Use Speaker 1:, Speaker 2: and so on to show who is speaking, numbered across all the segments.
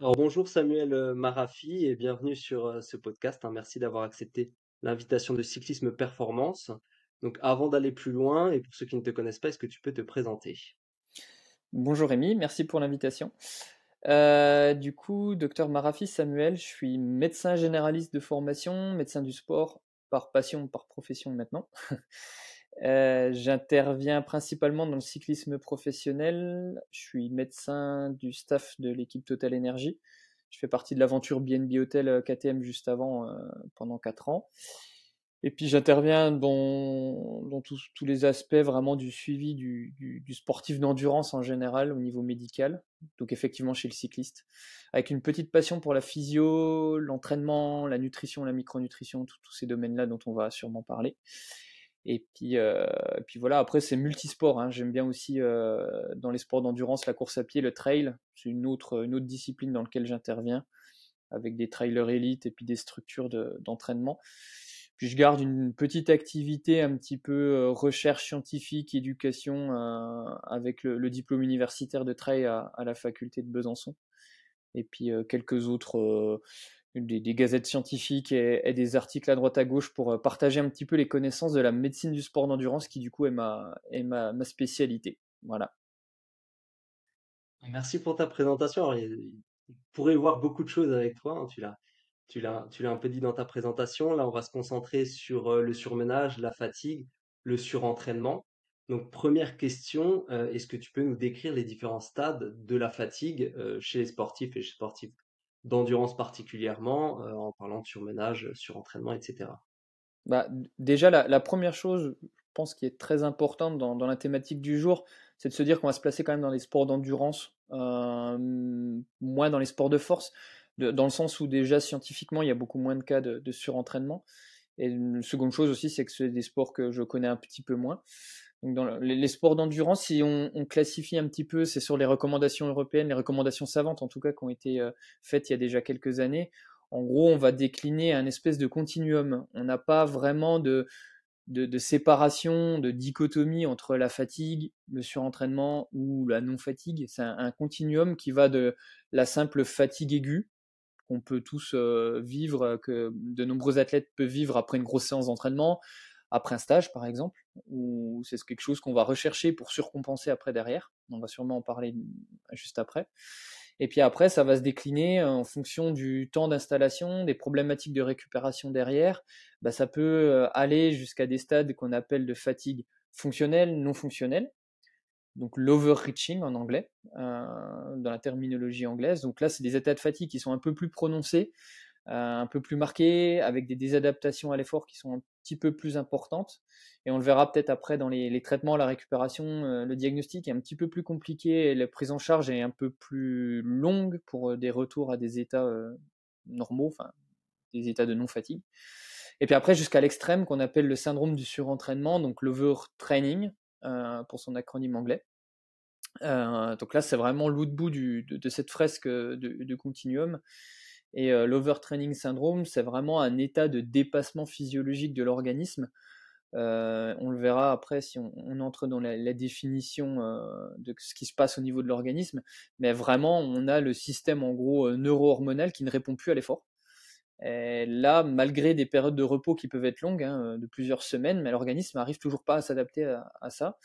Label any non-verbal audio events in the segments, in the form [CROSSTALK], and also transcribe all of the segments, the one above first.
Speaker 1: Alors bonjour Samuel euh, Marafi et bienvenue sur euh, ce podcast. hein. Merci d'avoir accepté l'invitation de Cyclisme Performance. Donc avant d'aller plus loin et pour ceux qui ne te connaissent pas, est-ce que tu peux te présenter?
Speaker 2: Bonjour Rémi, merci pour l'invitation. Euh, du coup, docteur Marafi Samuel, je suis médecin généraliste de formation, médecin du sport par passion, par profession maintenant. Euh, j'interviens principalement dans le cyclisme professionnel. Je suis médecin du staff de l'équipe Total Energy. Je fais partie de l'aventure BNB Hotel euh, KTM juste avant euh, pendant 4 ans. Et puis j'interviens dans, tous, les aspects vraiment du suivi du sportif d'endurance en général au niveau médical, donc effectivement chez le cycliste, avec une petite passion pour la physio, l'entraînement, la nutrition, la micronutrition, tous ces domaines-là dont on va sûrement parler. Et puis, euh, puis voilà, après c'est multisport. Hein. J'aime bien aussi euh, dans les sports d'endurance la course à pied, le trail. C'est une autre, une autre discipline dans laquelle j'interviens avec des trailers élites et puis des structures de, d'entraînement. Puis je garde une petite activité un petit peu euh, recherche scientifique, éducation euh, avec le, le, diplôme universitaire de trail à, à, la faculté de Besançon. Et puis euh, quelques autres des, gazettes scientifiques et, des articles à droite à gauche pour partager un petit peu les connaissances de la médecine du sport d'endurance qui du coup est ma, est ma, spécialité. Voilà.
Speaker 1: Merci pour ta présentation. Alors, il pourrait voir beaucoup de choses avec toi. Hein. Tu l'as, tu l'as, tu l'as un peu dit dans ta présentation. Là, on va se concentrer sur euh, le surmenage, la fatigue, le surentraînement. Donc, première question, euh, est-ce que tu peux nous décrire les différents stades de la fatigue euh, chez les sportifs et chez les sportifs? D'endurance particulièrement, en parlant de surmenage, surentraînement, etc.
Speaker 2: Bah, déjà, la, première chose, je pense, qui est très importante dans, la thématique du jour, c'est de se dire qu'on va se placer quand même dans les sports d'endurance, euh, moins dans les sports de force, dans le sens où déjà scientifiquement, il y a beaucoup moins de cas de, de surentraînement. Et une seconde chose aussi, c'est que c'est des sports que je connais un petit peu moins. Dans les, sports d'endurance, si on, classifie un petit peu, c'est sur les recommandations européennes, les recommandations savantes en tout cas, qui ont été euh, faites il y a déjà quelques années. En gros, on va décliner un espèce de continuum. On n'a pas vraiment de, séparation, de dichotomie entre la fatigue, le surentraînement ou la non-fatigue. C'est un, un, continuum qui va de la simple fatigue aiguë, qu'on peut tous euh, vivre, que de nombreux athlètes peuvent vivre après une grosse séance d'entraînement, après un stage par exemple, ou c'est quelque chose qu'on va rechercher pour surcompenser après derrière. On va sûrement en parler juste après. Et puis après, ça va se décliner en fonction du temps d'installation, des problématiques de récupération derrière. Bah, ça peut aller jusqu'à des stades qu'on appelle de fatigue fonctionnelle, non fonctionnelle. Donc l'overreaching en anglais, dans la terminologie anglaise. Donc là, c'est des états de fatigue qui sont un peu plus prononcés, un peu plus marqués, avec des désadaptations à l'effort qui sont un petit peu plus importantes. Et on le verra peut-être après dans les, traitements, la récupération, euh, le diagnostic est un petit peu plus compliqué la prise en charge est un peu plus longue pour des retours à des états euh, normaux, enfin des états de non-fatigue. Et puis après, jusqu'à l'extrême qu'on appelle le syndrome du surentraînement, donc l'overtraining, euh, pour son acronyme anglais. Euh, donc là, c'est vraiment l'out de bout de, cette fresque de continuum. Et euh, l'overtraining syndrome, c'est vraiment un état de dépassement physiologique de l'organisme. Euh, on le verra après si on, entre dans la, définition euh, de ce qui se passe au niveau de l'organisme. Mais vraiment, on a le système en gros neuro-hormonal qui ne répond plus à l'effort. Et là, malgré des périodes de repos qui peuvent être longues, hein, de plusieurs semaines, mais l'organisme n'arrive toujours pas à s'adapter à, à, ça.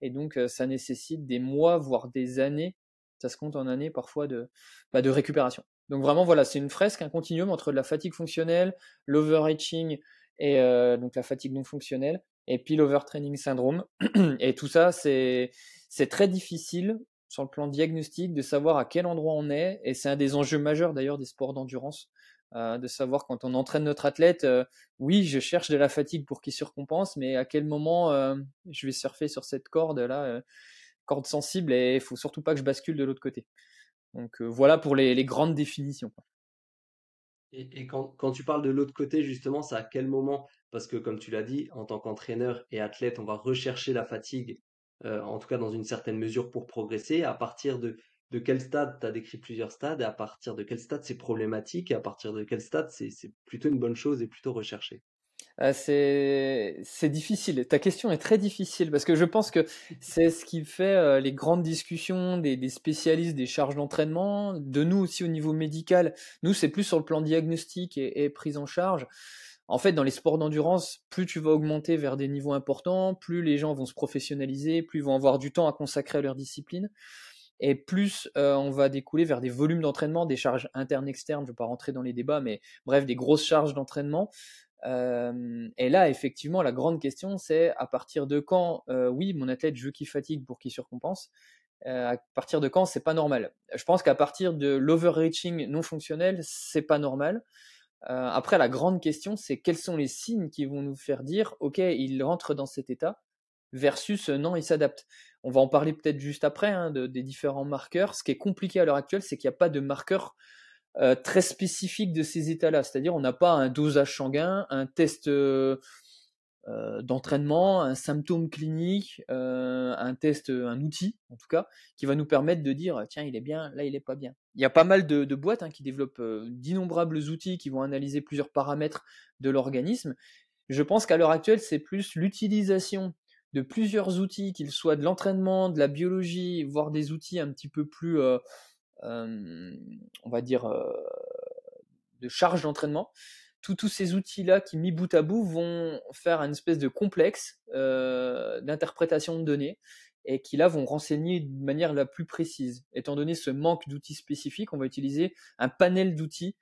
Speaker 2: Et donc, ça nécessite des mois, voire des années, ça se compte en années parfois, de, bah, de récupération. Donc vraiment, voilà, c'est une fresque, un continuum entre la fatigue fonctionnelle, l'overreaching et euh, donc la fatigue non fonctionnelle, et puis l'overtraining syndrome. [CLEARS THROAT] Et tout ça, c'est très difficile sur le plan diagnostique de savoir à quel endroit on est, et c'est un des enjeux majeurs d'ailleurs des sports d'endurance, euh, de savoir quand on entraîne notre athlète, euh, oui, je cherche de la fatigue pour qu'il surcompense, mais à quel moment euh, je vais surfer sur cette corde là, euh, corde sensible, et il faut surtout pas que je bascule de l'autre côté. Donc voilà pour les, grandes définitions.
Speaker 1: Et, quand, tu parles de l'autre côté, justement, c'est à quel moment? Parce que comme tu l'as dit, en tant qu'entraîneur et athlète, on va rechercher la fatigue, en tout cas dans une certaine mesure pour progresser. À partir de, de quel stade, tu as décrit plusieurs stades, et à partir de quel stade c'est problématique, et à partir de quel stade c'est plutôt une bonne chose et plutôt recherché?
Speaker 2: C'est difficile. Ta question est très difficile parce que je pense que c'est ce qui fait euh, les grandes discussions des, spécialistes des charges d'entraînement, de nous aussi au niveau médical. Nous, c'est plus sur le plan diagnostic et, prise en charge. En fait, dans les sports d'endurance, plus tu vas augmenter vers des niveaux importants, plus les gens vont se professionnaliser, plus ils vont avoir du temps à consacrer à leur discipline et plus euh, on va découler vers des volumes d'entraînement, des charges internes, externes, je ne vais pas rentrer dans les débats, mais bref, des grosses charges d'entraînement et là, effectivement, la grande question, c'est à partir de quand, oui, mon athlète, je veux qu'il fatigue pour qu'il surcompense. à partir de quand, c'est pas normal. Je pense qu'à partir de l'overreaching non fonctionnel, c'est pas normal. après, la grande question, c'est quels sont les signes qui vont nous faire dire, ok, il rentre dans cet état, versus non, il s'adapte. On va en parler peut-être juste après hein, des différents marqueurs. Ce qui est compliqué à l'heure actuelle, c'est qu'il n'y a pas de marqueur euh, très spécifique de ces états-là. C'est-à-dire, on n'a pas un dosage sanguin, un test euh, euh, d'entraînement, un symptôme clinique, un test, un outil, en tout cas, qui va nous permettre de dire tiens, il est bien, là, il n'est pas bien. Il y a pas mal de, boîtes hein, qui développent d'innombrables outils qui vont analyser plusieurs paramètres de l'organisme. Je pense qu'à l'heure actuelle, c'est plus l'utilisation de plusieurs outils, qu'ils soient de l'entraînement, de la biologie, voire des outils un petit peu plus on va dire, de charge d'entraînement. Tous ces outils-là qui, mis bout à bout, vont faire une espèce de complexe d'interprétation de données et qui là vont renseigner de manière la plus précise. Étant donné ce manque d'outils spécifiques, on va utiliser un panel d'outils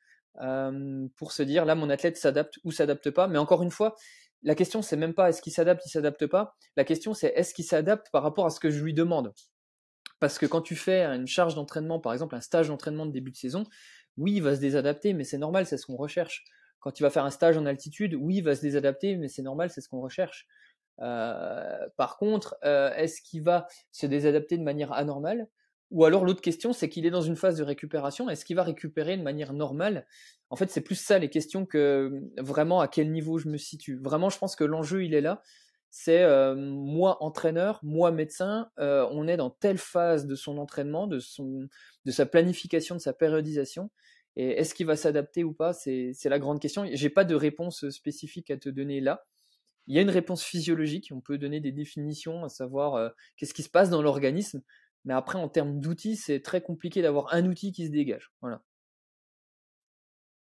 Speaker 2: pour se dire là mon athlète s'adapte ou s'adapte pas. Mais encore une fois, la question c'est même pas est-ce qu'il s'adapte, il s'adapte pas. La question c'est est-ce qu'il s'adapte par rapport à ce que je lui demande? Parce que quand tu fais une charge d'entraînement, par exemple un stage d'entraînement de début de saison, oui, il va se désadapter, mais c'est normal, c'est ce qu'on recherche. Quand tu vas faire un stage en altitude, oui, il va se désadapter, mais c'est normal, c'est ce qu'on recherche. Euh, par contre, euh, est-ce qu'il va se désadapter de manière anormale? Ou alors l'autre question, c'est qu'il est dans une phase de récupération, est-ce qu'il va récupérer de manière normale? En fait, c'est plus ça les questions que vraiment à quel niveau je me situe. Vraiment, je pense que l'enjeu, il est là c'est moi entraîneur, moi médecin, on est dans telle phase de son entraînement, de, sa planification, de sa périodisation. Et est-ce qu'il va s'adapter ou pas C'est la grande question. J'ai pas de réponse spécifique à te donner là. Il y a une réponse physiologique. On peut donner des définitions, à savoir qu'est-ce qui se passe dans l'organisme. Mais après, en termes d'outils, c'est très compliqué d'avoir un outil qui se dégage. Voilà.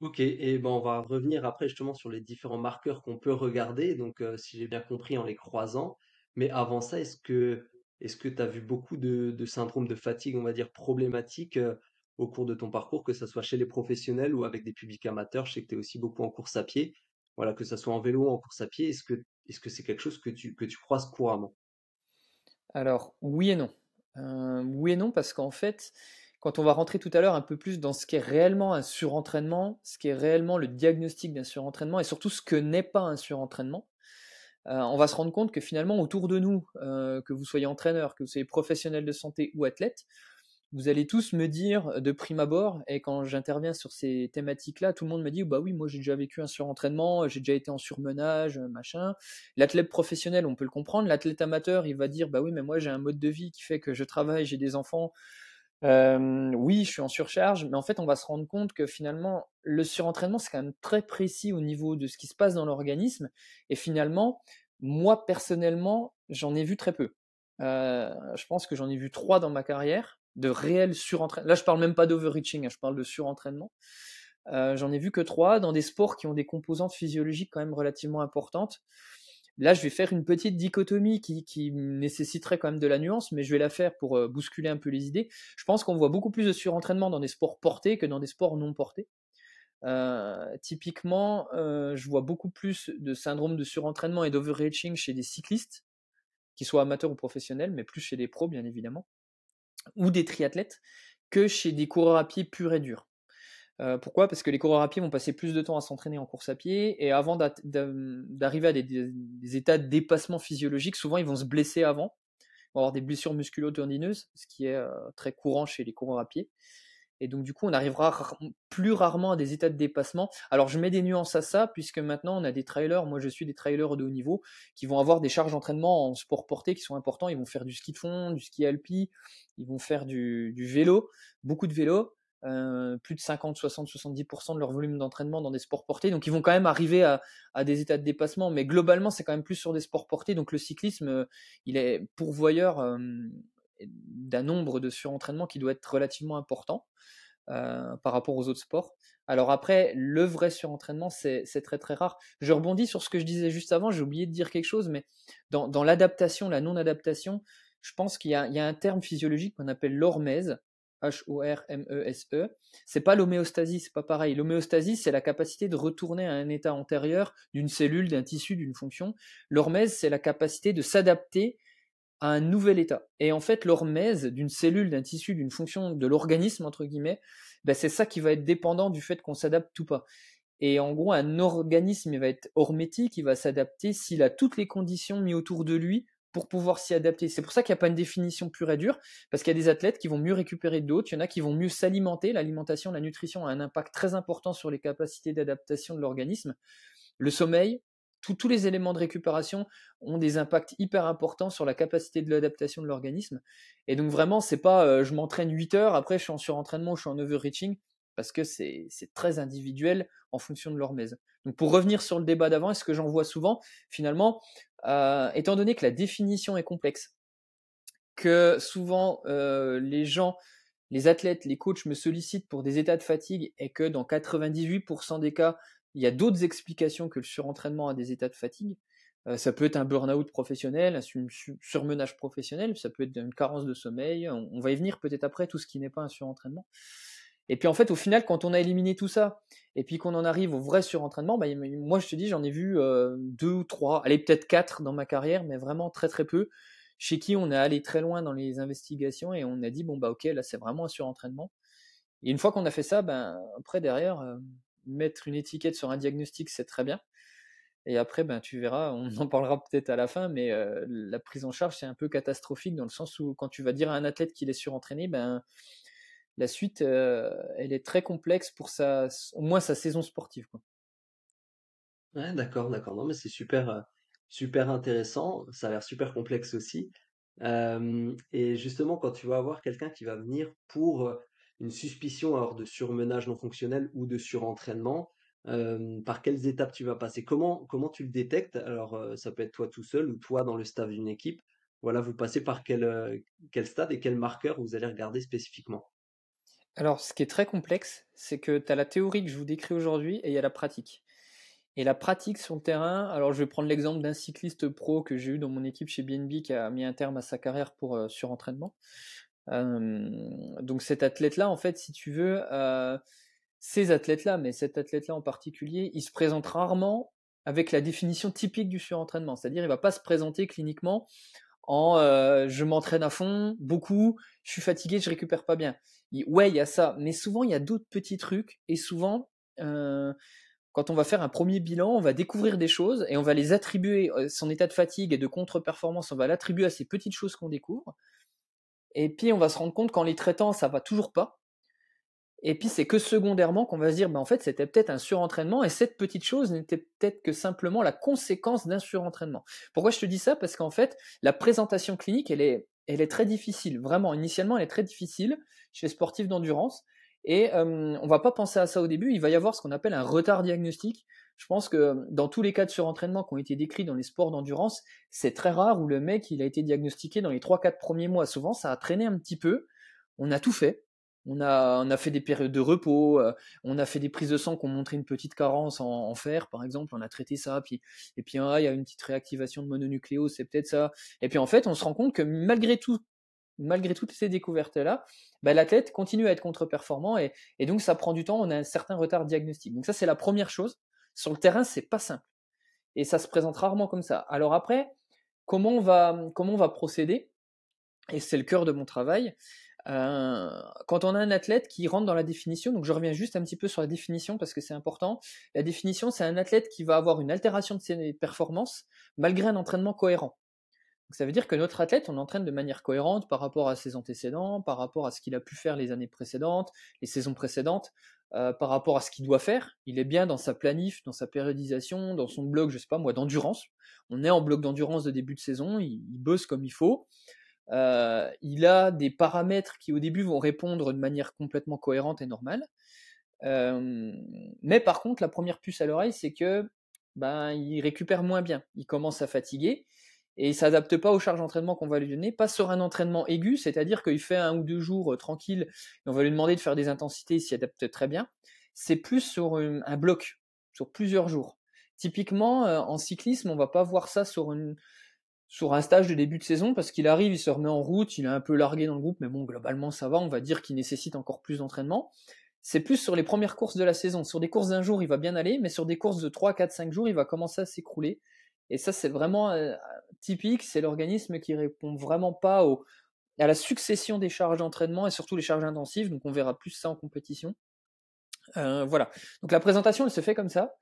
Speaker 1: Ok, et ben on va revenir après justement sur les différents marqueurs qu'on peut regarder, donc euh, si j'ai bien compris en les croisant. Mais avant ça, est-ce que est-ce que tu as vu beaucoup de, syndromes de fatigue, on va dire, problématiques euh, au cours de ton parcours, que ce soit chez les professionnels ou avec des publics amateurs? Je sais que tu es aussi beaucoup en course à pied. Voilà, que ce soit en vélo ou en course à pied, est-ce que est-ce que c'est quelque chose que tu que tu croises couramment?
Speaker 2: Alors, oui et non. Euh, oui et non, parce qu'en fait, quand on va rentrer tout à l'heure un peu plus dans ce qui est réellement un surentraînement, ce qui est réellement le diagnostic d'un surentraînement et surtout ce que n'est pas un surentraînement, euh, on va se rendre compte que finalement autour de nous, euh, que vous soyez entraîneur, que vous soyez professionnel de santé ou athlète, vous allez tous me dire de prime abord, et quand j'interviens sur ces thématiques-là, tout le monde me dit bah oui, moi j'ai déjà vécu un surentraînement, j'ai déjà été en surmenage, machin. L'athlète professionnel, on peut le comprendre. L'athlète amateur, il va dire bah oui, mais moi j'ai un mode de vie qui fait que je travaille, j'ai des enfants, oui, je suis en surcharge, mais en fait, on va se rendre compte que finalement, le surentraînement, c'est quand même très précis au niveau de ce qui se passe dans l'organisme. Et finalement, moi, personnellement, j'en ai vu très peu. je pense que j'en ai vu trois dans ma carrière de réel surentraînement. Là, je parle même pas d'overreaching, hein, je parle de surentraînement. j'en ai vu que trois dans des sports qui ont des composantes physiologiques quand même relativement importantes. Là, je vais faire une petite dichotomie qui, nécessiterait quand même de la nuance, mais je vais la faire pour euh, bousculer un peu les idées. Je pense qu'on voit beaucoup plus de surentraînement dans des sports portés que dans des sports non portés. Euh, typiquement, euh, je vois beaucoup plus de syndrome de surentraînement et d'overreaching chez des cyclistes, qu'ils soient amateurs ou professionnels, mais plus chez des pros, bien évidemment, ou des triathlètes, que chez des coureurs à pied purs et durs. Euh, pourquoi? Parce que les coureurs à pied vont passer plus de temps à s'entraîner en course à pied et avant d'arriver à des, états de dépassement physiologique, souvent ils vont se blesser avant, ils vont avoir des blessures musculo-tendineuses, ce qui est euh, très courant chez les coureurs à pied. Et donc du coup, on arrivera plus rarement à des états de dépassement. Alors je mets des nuances à ça, puisque maintenant on a des trailers, moi je suis des trailers de haut niveau, qui vont avoir des charges d'entraînement en sport porté qui sont importants. Ils vont faire du ski de fond, du ski alpi, ils vont faire du vélo, beaucoup de vélo. Plus de 50, 60, 70% de leur volume d'entraînement dans des sports portés. Donc ils vont quand même arriver à, des états de dépassement, mais globalement c'est quand même plus sur des sports portés. Donc le cyclisme, il est pourvoyeur d'un nombre de surentraînements qui doit être relativement important par rapport aux autres sports. Alors après, le vrai surentraînement, c'est très très rare. Je rebondis sur ce que je disais juste avant, j'ai oublié de dire quelque chose, mais dans, l'adaptation, la non-adaptation, je pense qu'il y, a un terme physiologique qu'on appelle l'hormèse, H-O-R-M-E-S-E. -E. C'est pas l'homéostasie, c'est pas pareil. L'homéostasie, c'est la capacité de retourner à un état antérieur d'une cellule, d'un tissu, d'une fonction. L'hormèse, c'est la capacité de s'adapter à un nouvel état. Et en fait, l'hormèse d'une cellule, d'un tissu, d'une fonction de l'organisme, entre guillemets, ben c'est ça qui va être dépendant du fait qu'on s'adapte ou pas. Et en gros, un organisme il va être hormétique, il va s'adapter s'il a toutes les conditions mises autour de lui pour pouvoir s'y adapter. C'est pour ça qu'il n'y a pas une définition pure et dure, parce qu'il y a des athlètes qui vont mieux récupérer d'autres, il y en a qui vont mieux s'alimenter. L'alimentation, la nutrition a un impact très important sur les capacités d'adaptation de l'organisme. Le sommeil, tous les éléments de récupération ont des impacts hyper importants sur la capacité de l'adaptation de l'organisme. Et donc vraiment, c'est pas euh, je m'entraîne 8 heures, après je suis en surentraînement je suis en overreaching, parce que c'est très individuel en fonction de l'hormèse. Donc pour revenir sur le débat d'avant, et ce que j'en vois souvent, finalement, euh, étant donné que la définition est complexe, que souvent euh, les gens, les athlètes, les coachs me sollicitent pour des états de fatigue et que dans 98% des cas, il y a d'autres explications que le surentraînement à des états de fatigue. Euh, ça peut être un burn-out professionnel, un surmenage professionnel, ça peut être une carence de sommeil. On, va y venir peut-être après, tout ce qui n'est pas un surentraînement. Et puis en fait, au final, quand on a éliminé tout ça, et puis qu'on en arrive au vrai surentraînement, bah, moi je te dis, j'en ai vu euh, deux ou trois, allez peut-être quatre dans ma carrière, mais vraiment très très peu, chez qui on est allé très loin dans les investigations et on a dit, bon bah ok, là c'est vraiment un surentraînement. Et une fois qu'on a fait ça, ben après derrière, euh, mettre une étiquette sur un diagnostic, c'est très bien. Et après, ben, tu verras, on [LAUGHS] en parlera peut-être à la fin, mais euh, la prise en charge, c'est un peu catastrophique dans le sens où quand tu vas dire à un athlète qu'il est surentraîné, ben, la suite, euh, elle est très complexe pour sa, au moins sa saison sportive. Quoi.
Speaker 1: Ouais, d'accord, d'accord. Non, mais c'est super, euh, intéressant. Ça a l'air super complexe aussi. et justement, quand tu vas avoir quelqu'un qui va venir pour une suspicion alors de surmenage non fonctionnel ou de surentraînement, par quelles étapes tu vas passer? Comment, tu le détectes? Alors, ça peut être toi tout seul ou toi dans le staff d'une équipe. Voilà, vous passez par quel stade et quel marqueur vous allez regarder spécifiquement?
Speaker 2: Alors, ce qui est très complexe, c'est que tu as la théorie que je vous décris aujourd'hui et il y a la pratique. Et la pratique sur le terrain, alors je vais prendre l'exemple d'un cycliste pro que j'ai eu dans mon équipe chez BNB qui a mis un terme à sa carrière pour surentraînement donc cet athlète-là, en fait, si tu veux, ces athlètes-là, mais cet athlète-là en particulier, il se présente rarement avec la définition typique du surentraînement. C'est-à-dire, il va pas se présenter cliniquement en je m'entraîne à fond, beaucoup, je suis fatigué, je récupère pas bien. Ouais, il y a ça, mais souvent il y a d'autres petits trucs et souvent quand on va faire un premier bilan, on va découvrir des choses et on va les attribuer, son état de fatigue et de contre-performance, on va l'attribuer à ces petites choses qu'on découvre. Et puis on va se rendre compte qu'en les traitant, ça va toujours pas. Et puis c'est que secondairement qu'on va se dire, bah, en fait, c'était peut-être un surentraînement et cette petite chose n'était peut-être que simplement la conséquence d'un surentraînement. Pourquoi je te dis ça? Parce qu'en fait, la présentation clinique, elle est, elle est très difficile. Vraiment, initialement, elle est très difficile chez sportifs d'endurance. Et euh, on va pas penser à ça au début. Il va y avoir ce qu'on appelle un retard diagnostique. Je pense que dans tous les cas de surentraînement qui ont été décrits dans les sports d'endurance, c'est très rare où le mec il a été diagnostiqué dans les 3-4 premiers mois. Souvent, ça a traîné un petit peu. On a tout fait. On a, on a fait des périodes de repos, euh, on a fait des prises de sang qui ont montré une petite carence en, fer, par exemple, on a traité ça, puis, et puis ah, il y a une petite réactivation de mononucléose, c'est peut-être ça. Et puis en fait, on se rend compte que malgré tout, malgré toutes ces découvertes-là, bah, l'athlète continue à être contre-performant et, donc ça prend du temps, on a un certain retard diagnostique. Donc ça, c'est la première chose. Sur le terrain, c'est pas simple. Et ça se présente rarement comme ça. Alors après, comment on va, comment on va procéder? Et c'est le cœur de mon travail. Euh, quand on a un athlète qui rentre dans la définition, donc je reviens juste un petit peu sur la définition parce que c'est important. La définition, c'est un athlète qui va avoir une altération de ses performances malgré un entraînement cohérent ça veut dire que notre athlète, on entraîne de manière cohérente par rapport à ses antécédents, par rapport à ce qu'il a pu faire les années précédentes, les saisons précédentes, euh, par rapport à ce qu'il doit faire. Il est bien dans sa planif, dans sa périodisation, dans son bloc, je sais pas moi, d'endurance. On est en bloc d'endurance de début de saison, il, bosse comme il faut. il a des paramètres qui au début vont répondre de manière complètement cohérente et normale. mais par contre, la première puce à l'oreille, c'est que ben, il récupère moins bien. Il commence à fatiguer et il s'adapte pas aux charges d'entraînement qu'on va lui donner, pas sur un entraînement aigu, c'est-à-dire qu'il fait un ou deux jours tranquille et on va lui demander de faire des intensités, il s'y adapte très bien. C'est plus sur un bloc, sur plusieurs jours. Typiquement, en cyclisme, on va pas voir ça sur sur un stage de début de saison parce qu'il arrive, il se remet en route, il est un peu largué dans le groupe, mais bon, globalement ça va, on va dire qu'il nécessite encore plus d'entraînement. C'est plus sur les premières courses de la saison. Sur des courses d'un jour, il va bien aller, mais sur des courses de 3, 4, 5 jours, il va commencer à s'écrouler. Et ça, c'est vraiment typique, c'est l'organisme qui répond vraiment pas au, à la succession des charges d'entraînement et surtout les charges intensives, donc on verra plus ça en compétition. Euh, voilà. Donc la présentation, elle se fait comme ça.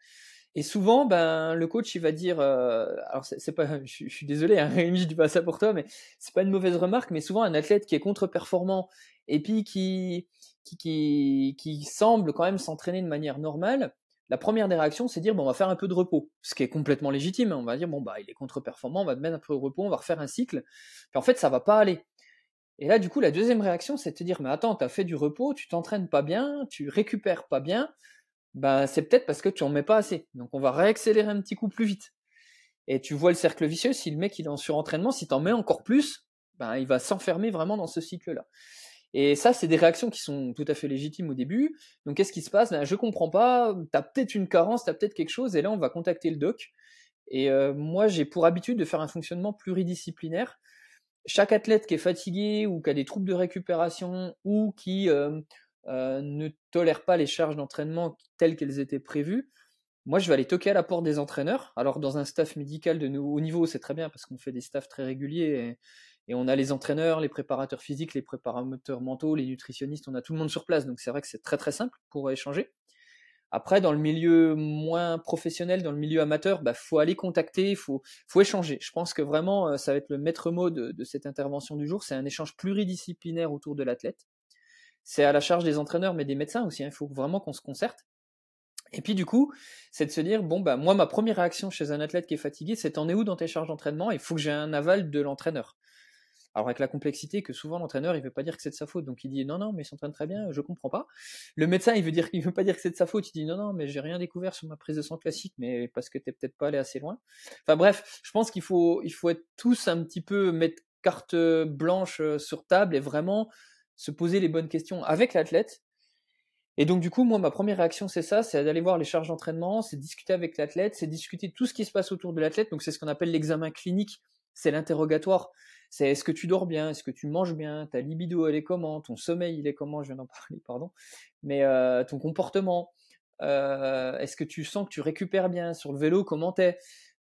Speaker 2: Et souvent, ben, le coach, il va dire, euh, alors c'est pas, [LAUGHS] je, suis désolé, hein, [LAUGHS] Rémi, je dis pas ça pour toi, mais c'est pas une mauvaise remarque, mais souvent un athlète qui est contre-performant et puis qui, qui, qui, qui semble quand même s'entraîner de manière normale, la première des réactions, c'est dire, bon, on va faire un peu de repos, ce qui est complètement légitime. Hein. On va dire, bon, bah, il est contre-performant, on va mettre un peu de repos, on va refaire un cycle. Puis en fait, ça va pas aller. Et là, du coup, la deuxième réaction, c'est de te dire, mais attends, tu as fait du repos, tu t'entraînes pas bien, tu récupères pas bien, ben, c'est peut-être parce que tu en mets pas assez. Donc on va réaccélérer un petit coup plus vite. Et tu vois le cercle vicieux, si le mec il est en surentraînement, si tu en mets encore plus, ben, il va s'enfermer vraiment dans ce cycle-là. Et ça, c'est des réactions qui sont tout à fait légitimes au début. Donc qu'est-ce qui se passe? Ben, Je comprends pas, tu as peut-être une carence, tu as peut-être quelque chose, et là on va contacter le doc. Et euh, moi, j'ai pour habitude de faire un fonctionnement pluridisciplinaire. Chaque athlète qui est fatigué ou qui a des troubles de récupération ou qui euh, euh, ne tolèrent pas les charges d'entraînement telles qu'elles étaient prévues, moi je vais aller toquer à la porte des entraîneurs. Alors dans un staff médical de haut niveau, c'est très bien parce qu'on fait des staffs très réguliers et, on a les entraîneurs, les préparateurs physiques, les préparateurs mentaux, les nutritionnistes, on a tout le monde sur place. Donc c'est vrai que c'est très très simple pour échanger. Après, dans le milieu moins professionnel, dans le milieu amateur, il bah, faut aller contacter, il faut, faut échanger. Je pense que vraiment, euh, ça va être le maître mot de, cette intervention du jour. C'est un échange pluridisciplinaire autour de l'athlète c'est à la charge des entraîneurs, mais des médecins aussi. Hein. Il faut vraiment qu'on se concerte. Et puis du coup, c'est de se dire, bon, bah moi, ma première réaction chez un athlète qui est fatigué, c'est en est où dans tes charges d'entraînement? Il faut que j'ai un aval de l'entraîneur. Alors avec la complexité que souvent l'entraîneur, il veut pas dire que c'est de sa faute, donc il dit non, non, mais il s'entraîne très bien, je comprends pas. Le médecin, il veut dire qu'il veut pas dire que c'est de sa faute, il dit non, non, mais j'ai rien découvert sur ma prise de sang classique, mais parce que t'es peut-être pas allé assez loin. Enfin bref, je pense qu'il faut, il faut être tous un petit peu mettre carte blanche euh, sur table et vraiment se poser les bonnes questions avec l'athlète. Et donc du coup, moi, ma première réaction, c'est ça, c'est d'aller voir les charges d'entraînement, c'est discuter avec l'athlète, c'est discuter tout ce qui se passe autour de l'athlète. Donc c'est ce qu'on appelle l'examen clinique, c'est l'interrogatoire. C'est est-ce que tu dors bien, est-ce que tu manges bien, ta libido elle est comment, ton sommeil il est comment, je viens d'en [LAUGHS] parler, pardon, mais euh, ton comportement, euh, est-ce que tu sens que tu récupères bien sur le vélo, comment t'es?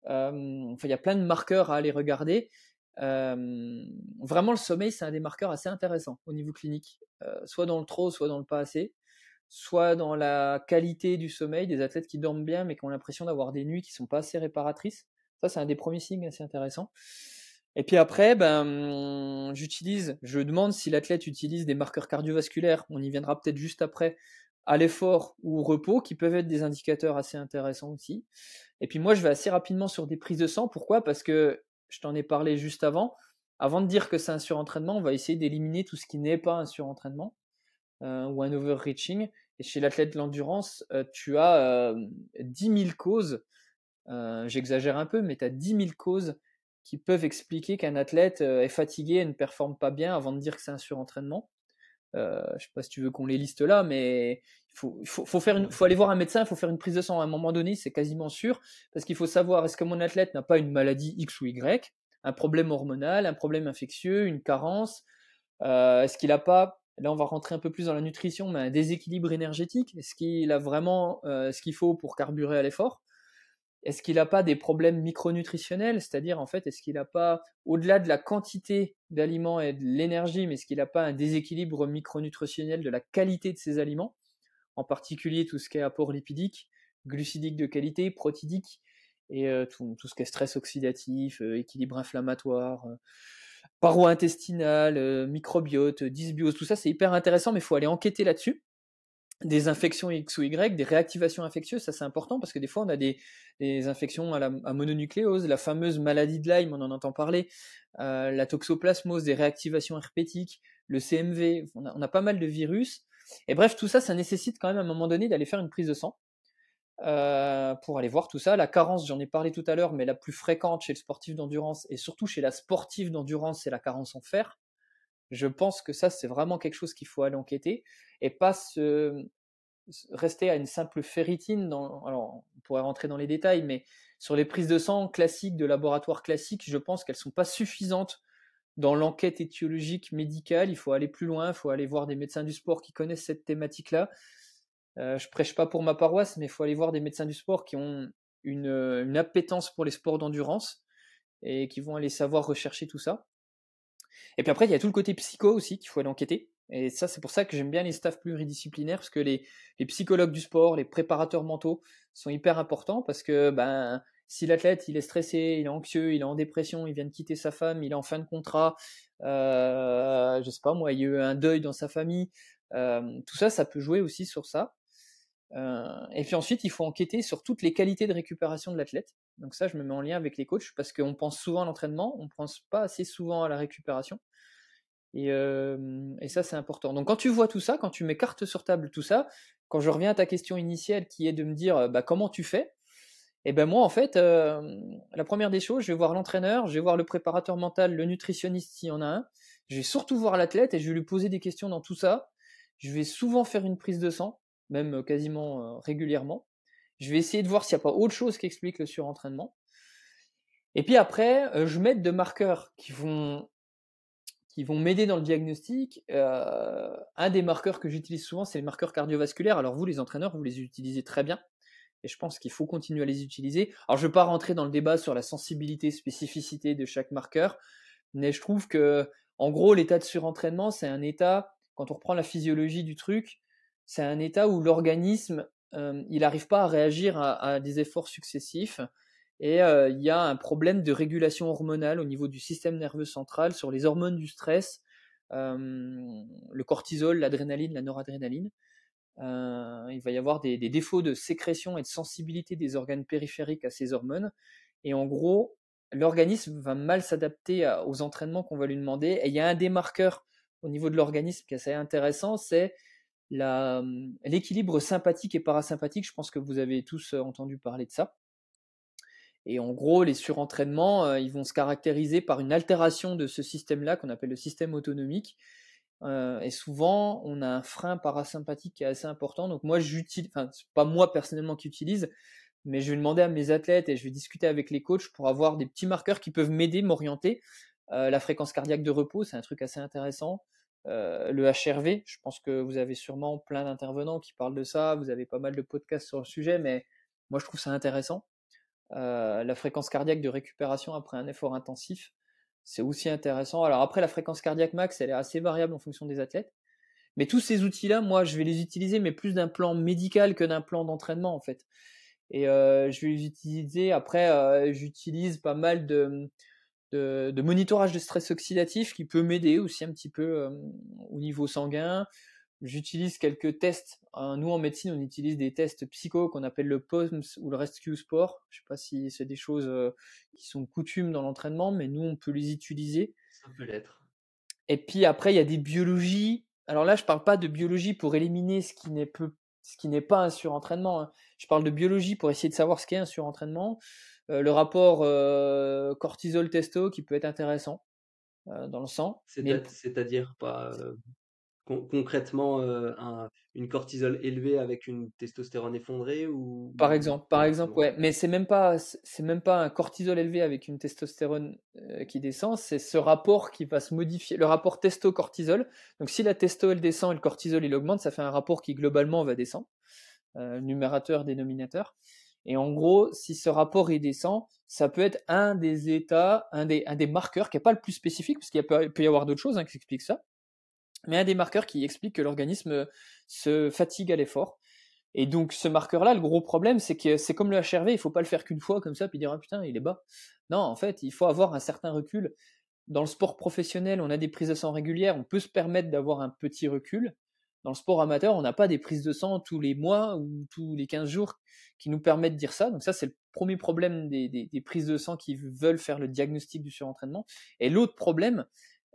Speaker 2: Euh, Enfin, il y a plein de marqueurs à aller regarder. Vraiment, le sommeil, c'est un des marqueurs assez intéressants au niveau clinique, soit dans le trop, soit dans le pas assez, soit dans la qualité du sommeil, des athlètes qui dorment bien mais qui ont l'impression d'avoir des nuits qui sont pas assez réparatrices. Ça, c'est un des premiers signes assez intéressants. Et puis après, ben, j'utilise, je demande si l'athlète utilise des marqueurs cardiovasculaires, on y viendra peut-être juste après, à l'effort ou au repos, qui peuvent être des indicateurs assez intéressants aussi. Et puis moi, je vais assez rapidement sur des prises de sang. Pourquoi? Parce que je t'en ai parlé juste avant. Avant de dire que c'est un surentraînement, on va essayer d'éliminer tout ce qui n'est pas un surentraînement euh, ou un overreaching. Et chez l'athlète de l'endurance, euh, tu as euh, 10 000 causes, euh, j'exagère un peu, mais tu as 10 000 causes qui peuvent expliquer qu'un athlète est fatigué et ne performe pas bien avant de dire que c'est un surentraînement. Euh, je sais pas si tu veux qu'on les liste là, mais il faut, aller voir un médecin, il faut faire une prise de sang à un moment donné, c'est quasiment sûr, parce qu'il faut savoir est-ce que mon athlète n'a pas une maladie X ou Y, un problème hormonal, un problème infectieux, une carence, euh, est-ce qu'il n'a pas, là on va rentrer un peu plus dans la nutrition, mais un déséquilibre énergétique, est-ce qu'il a vraiment euh, ce qu'il faut pour carburer à l'effort? Est-ce qu'il n'a pas des problèmes micronutritionnels? C'est-à-dire, en fait, est-ce qu'il n'a pas, au-delà de la quantité d'aliments et de l'énergie, mais est-ce qu'il n'a pas un déséquilibre micronutritionnel de la qualité de ces aliments? En particulier tout ce qui est apport lipidique, glucidique de qualité, protidique, et euh, tout, ce qui est stress oxydatif, euh, équilibre inflammatoire, euh, paroi intestinale, microbiote, dysbiose, tout ça, c'est hyper intéressant, mais il faut aller enquêter là-dessus. Des infections X ou Y, des réactivations infectieuses, ça c'est important parce que des fois on a des, infections à, la, mononucléose, la fameuse maladie de Lyme, on en entend parler, euh, la toxoplasmose, des réactivations herpétiques, le CMV, on a, pas mal de virus. Et bref, tout ça, ça nécessite quand même à un moment donné d'aller faire une prise de sang euh, pour aller voir tout ça. La carence, j'en ai parlé tout à l'heure, mais la plus fréquente chez le sportif d'endurance et surtout chez la sportive d'endurance, c'est la carence en fer. Je pense que ça, c'est vraiment quelque chose qu'il faut aller enquêter et pas se, rester à une simple ferritine. Dans, alors, on pourrait rentrer dans les détails, mais sur les prises de sang classiques, de laboratoire classiques, je pense qu'elles sont pas suffisantes dans l'enquête étiologique médicale. Il faut aller plus loin, il faut aller voir des médecins du sport qui connaissent cette thématique-là. Euh, je prêche pas pour ma paroisse, mais il faut aller voir des médecins du sport qui ont une, une appétence pour les sports d'endurance et qui vont aller savoir rechercher tout ça. Et puis après, il y a tout le côté psycho aussi qu'il faut aller enquêter. Et ça, c'est pour ça que j'aime bien les staffs pluridisciplinaires, parce que les, les, psychologues du sport, les préparateurs mentaux sont hyper importants, parce que ben, si l'athlète il est stressé, il est anxieux, il est en dépression, il vient de quitter sa femme, il est en fin de contrat, euh, je sais pas moi, il y a eu un deuil dans sa famille, euh, tout ça, ça peut jouer aussi sur ça. Et puis ensuite, il faut enquêter sur toutes les qualités de récupération de l'athlète. Donc ça, je me mets en lien avec les coachs parce qu'on pense souvent à l'entraînement, on pense pas assez souvent à la récupération. Et, ça, c'est important. Donc quand tu vois tout ça, quand tu mets carte sur table tout ça, quand je reviens à ta question initiale qui est de me dire bah, comment tu fais, et eh ben moi en fait, la première des choses, je vais voir l'entraîneur, je vais voir le préparateur mental, le nutritionniste s'il y en a un, je vais surtout voir l'athlète et je vais lui poser des questions dans tout ça. Je vais souvent faire une prise de sang, même quasiment régulièrement. Je vais essayer de voir s'il n'y a pas autre chose qui explique le surentraînement. Et puis après, je mets de marqueurs qui vont m'aider dans le diagnostic. Un des marqueurs que j'utilise souvent, c'est les marqueurs cardiovasculaires. Alors vous, les entraîneurs, vous les utilisez très bien. Et je pense qu'il faut continuer à les utiliser. Alors je ne vais pas rentrer dans le débat sur la sensibilité, spécificité de chaque marqueur, mais je trouve que, en gros, l'état de surentraînement, c'est un état, quand on reprend la physiologie du truc, c'est un état où l'organisme, il n'arrive pas à réagir à, des efforts successifs et il y a un problème de régulation hormonale au niveau du système nerveux central sur les hormones du stress, le cortisol, l'adrénaline, la noradrénaline. Il va y avoir des, défauts de sécrétion et de sensibilité des organes périphériques à ces hormones. Et en gros, l'organisme va mal s'adapter aux entraînements qu'on va lui demander. Et il y a un des marqueurs au niveau de l'organisme qui est assez intéressant, c'est l'équilibre sympathique et parasympathique. Je pense que vous avez tous entendu parler de ça. Et en gros, les surentraînements, ils vont se caractériser par une altération de ce système-là qu'on appelle le système autonomique. Et souvent, on a un frein parasympathique qui est assez important. Donc moi, j'utilise, enfin, c'est pas moi personnellement qui utilise, mais je vais demander à mes athlètes et je vais discuter avec les coachs pour avoir des petits marqueurs qui peuvent m'aider, m'orienter. La fréquence cardiaque de repos, c'est un truc assez intéressant. Le HRV, je pense que vous avez sûrement plein d'intervenants qui parlent de ça. Vous avez pas mal de podcasts sur le sujet, mais moi, je trouve ça intéressant. Euh, la fréquence cardiaque de récupération après un effort intensif, c'est aussi intéressant. Alors après, la fréquence cardiaque max, elle est assez variable en fonction des athlètes. Mais tous ces outils-là, moi, je vais les utiliser, mais plus d'un plan médical que d'un plan d'entraînement, en fait. Et euh, je vais les utiliser. Après, euh, j'utilise pas mal de, de, de, monitorage de stress oxydatif qui peut m'aider aussi un petit peu au niveau sanguin. J'utilise quelques tests. Hein, nous, en médecine, on utilise des tests psycho qu'on appelle le POMS ou le Rescue Sport. Je ne sais pas si c'est des choses euh, qui sont coutumes dans l'entraînement, mais nous, on peut les utiliser.
Speaker 1: Ça peut l'être.
Speaker 2: Et puis après, il y a des biologies. Alors là, je ne parle pas de biologie pour éliminer ce qui n'est ce qui n'est pas un surentraînement. Hein. Je parle de biologie pour essayer de savoir ce qu'est un surentraînement. Euh, le rapport euh, cortisol-testo qui peut être intéressant dans le sang.
Speaker 1: C'est-à-dire pas concrètement euh, une cortisol élevée avec une testostérone effondrée ou
Speaker 2: par exemple par exemple ouais mais c'est même pas c'est même pas un cortisol élevé avec une testostérone euh, qui descend c'est ce rapport qui va se modifier le rapport testo-cortisol donc si la testo elle descend et le cortisol il augmente ça fait un rapport qui globalement va descendre euh, numérateur dénominateur et en gros si ce rapport il descend ça peut être un des états un des un marqueurs qui est pas le plus spécifique parce qu'il peut, y avoir d'autres choses hein, qui expliquent ça mais un des marqueurs qui explique que l'organisme se fatigue à l'effort. Et donc ce marqueur-là, le gros problème, c'est que c'est comme le HRV, il faut pas le faire qu'une fois comme ça, puis dire ah putain, il est bas. Non, en fait, il faut avoir un certain recul. Dans le sport professionnel, on a des prises de sang régulières, on peut se permettre d'avoir un petit recul. Dans le sport amateur, on n'a pas des prises de sang tous les mois ou tous les 15 jours qui nous permettent de dire ça. Donc ça, c'est le premier problème des, prises de sang qui veulent faire le diagnostic du surentraînement. Et l'autre problème,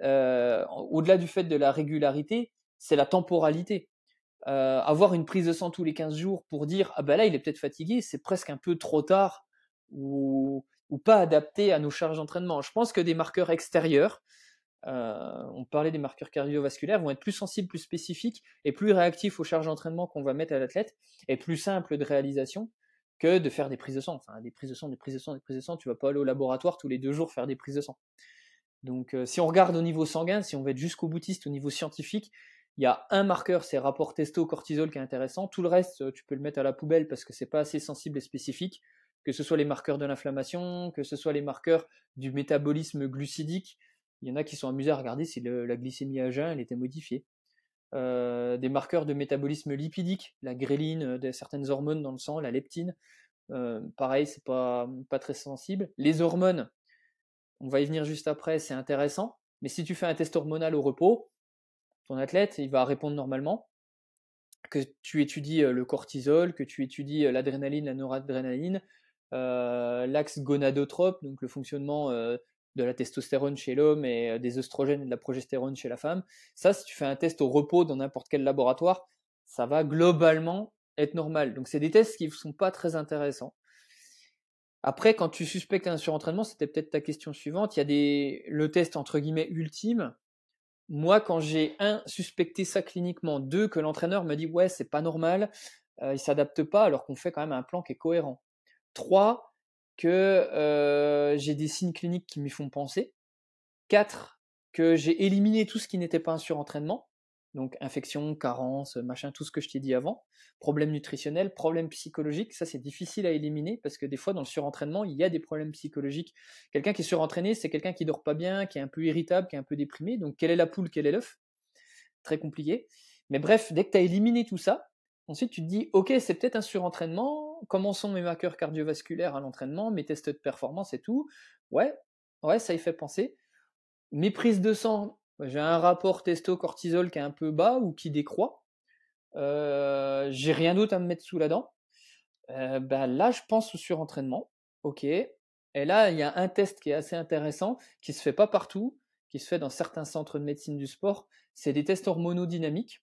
Speaker 2: euh, au-delà du fait de la régularité, c'est la temporalité. Euh, avoir une prise de sang tous les 15 jours pour dire ah ben là il est peut-être fatigué, c'est presque un peu trop tard ou, ou pas adapté à nos charges d'entraînement. Je pense que des marqueurs extérieurs, euh, on parlait des marqueurs cardiovasculaires, vont être plus sensibles, plus spécifiques et plus réactifs aux charges d'entraînement qu'on va mettre à l'athlète et plus simples de réalisation que de faire des prises de sang. Des prises de sang, des prises de sang, des prises de sang. Tu vas pas aller au laboratoire tous les deux jours faire des prises de sang. Donc, euh, si on regarde au niveau sanguin, si on va être jusqu'au boutiste au niveau scientifique, il y a un marqueur, c'est rapport testo-cortisol qui est intéressant. Tout le reste, euh, tu peux le mettre à la poubelle parce que c'est pas assez sensible et spécifique. Que ce soit les marqueurs de l'inflammation, que ce soit les marqueurs du métabolisme glucidique, il y en a qui sont amusés à regarder si la glycémie à jeun elle était modifiée. Euh, des marqueurs de métabolisme lipidique, la gréline, euh, certaines hormones dans le sang, la leptine. Euh, pareil, c'est pas, pas très sensible. Les hormones, on va y venir juste après, c'est intéressant. Mais si tu fais un test hormonal au repos, ton athlète, il va répondre normalement. Que tu étudies le cortisol, que tu étudies l'adrénaline, la noradrénaline, l'axe gonadotrope, donc le fonctionnement de la testostérone chez l'homme et euh, des oestrogènes et de la progestérone chez la femme. Ça, si tu fais un test au repos dans n'importe quel laboratoire, ça va globalement être normal. Donc c'est des tests qui ne sont pas très intéressants. Après, quand tu suspectes un surentraînement, c'était peut-être ta question suivante. Il y a des, le test entre guillemets ultime. Moi, quand j'ai un suspecté ça cliniquement, deux que l'entraîneur me dit ouais c'est pas normal, euh, il s'adapte pas alors qu'on fait quand même un plan qui est cohérent. Trois, que j'ai des signes cliniques qui m'y font penser. 4. Que j'ai éliminé tout ce qui n'était pas un surentraînement. Donc infection, carence, machin, tout ce que je t'ai dit avant. Problème nutritionnel, problème psychologique, ça c'est difficile à éliminer parce que des fois dans le surentraînement, il y a des problèmes psychologiques. Quelqu'un qui est surentraîné, c'est quelqu'un qui dort pas bien, qui est un peu irritable, qui est un peu déprimé. Donc quelle est la poule, quel est l'œuf? Très compliqué. Mais bref, dès que tu as éliminé tout ça, ensuite tu te dis, ok, c'est peut-être un surentraînement, comment sont mes marqueurs cardiovasculaires à l'entraînement, mes tests de performance et tout. Ouais, ouais, ça y fait penser. Mes prises de sang, j'ai un rapport testo-cortisol qui est un peu bas ou qui décroît. Euh, j'ai rien d'autre à me mettre sous la dent. Euh, bah là, je pense au surentraînement. Ok. Et là, il y a un test qui est assez intéressant, qui se fait pas partout, qui se fait dans certains centres de médecine du sport. C'est des tests hormonodynamiques.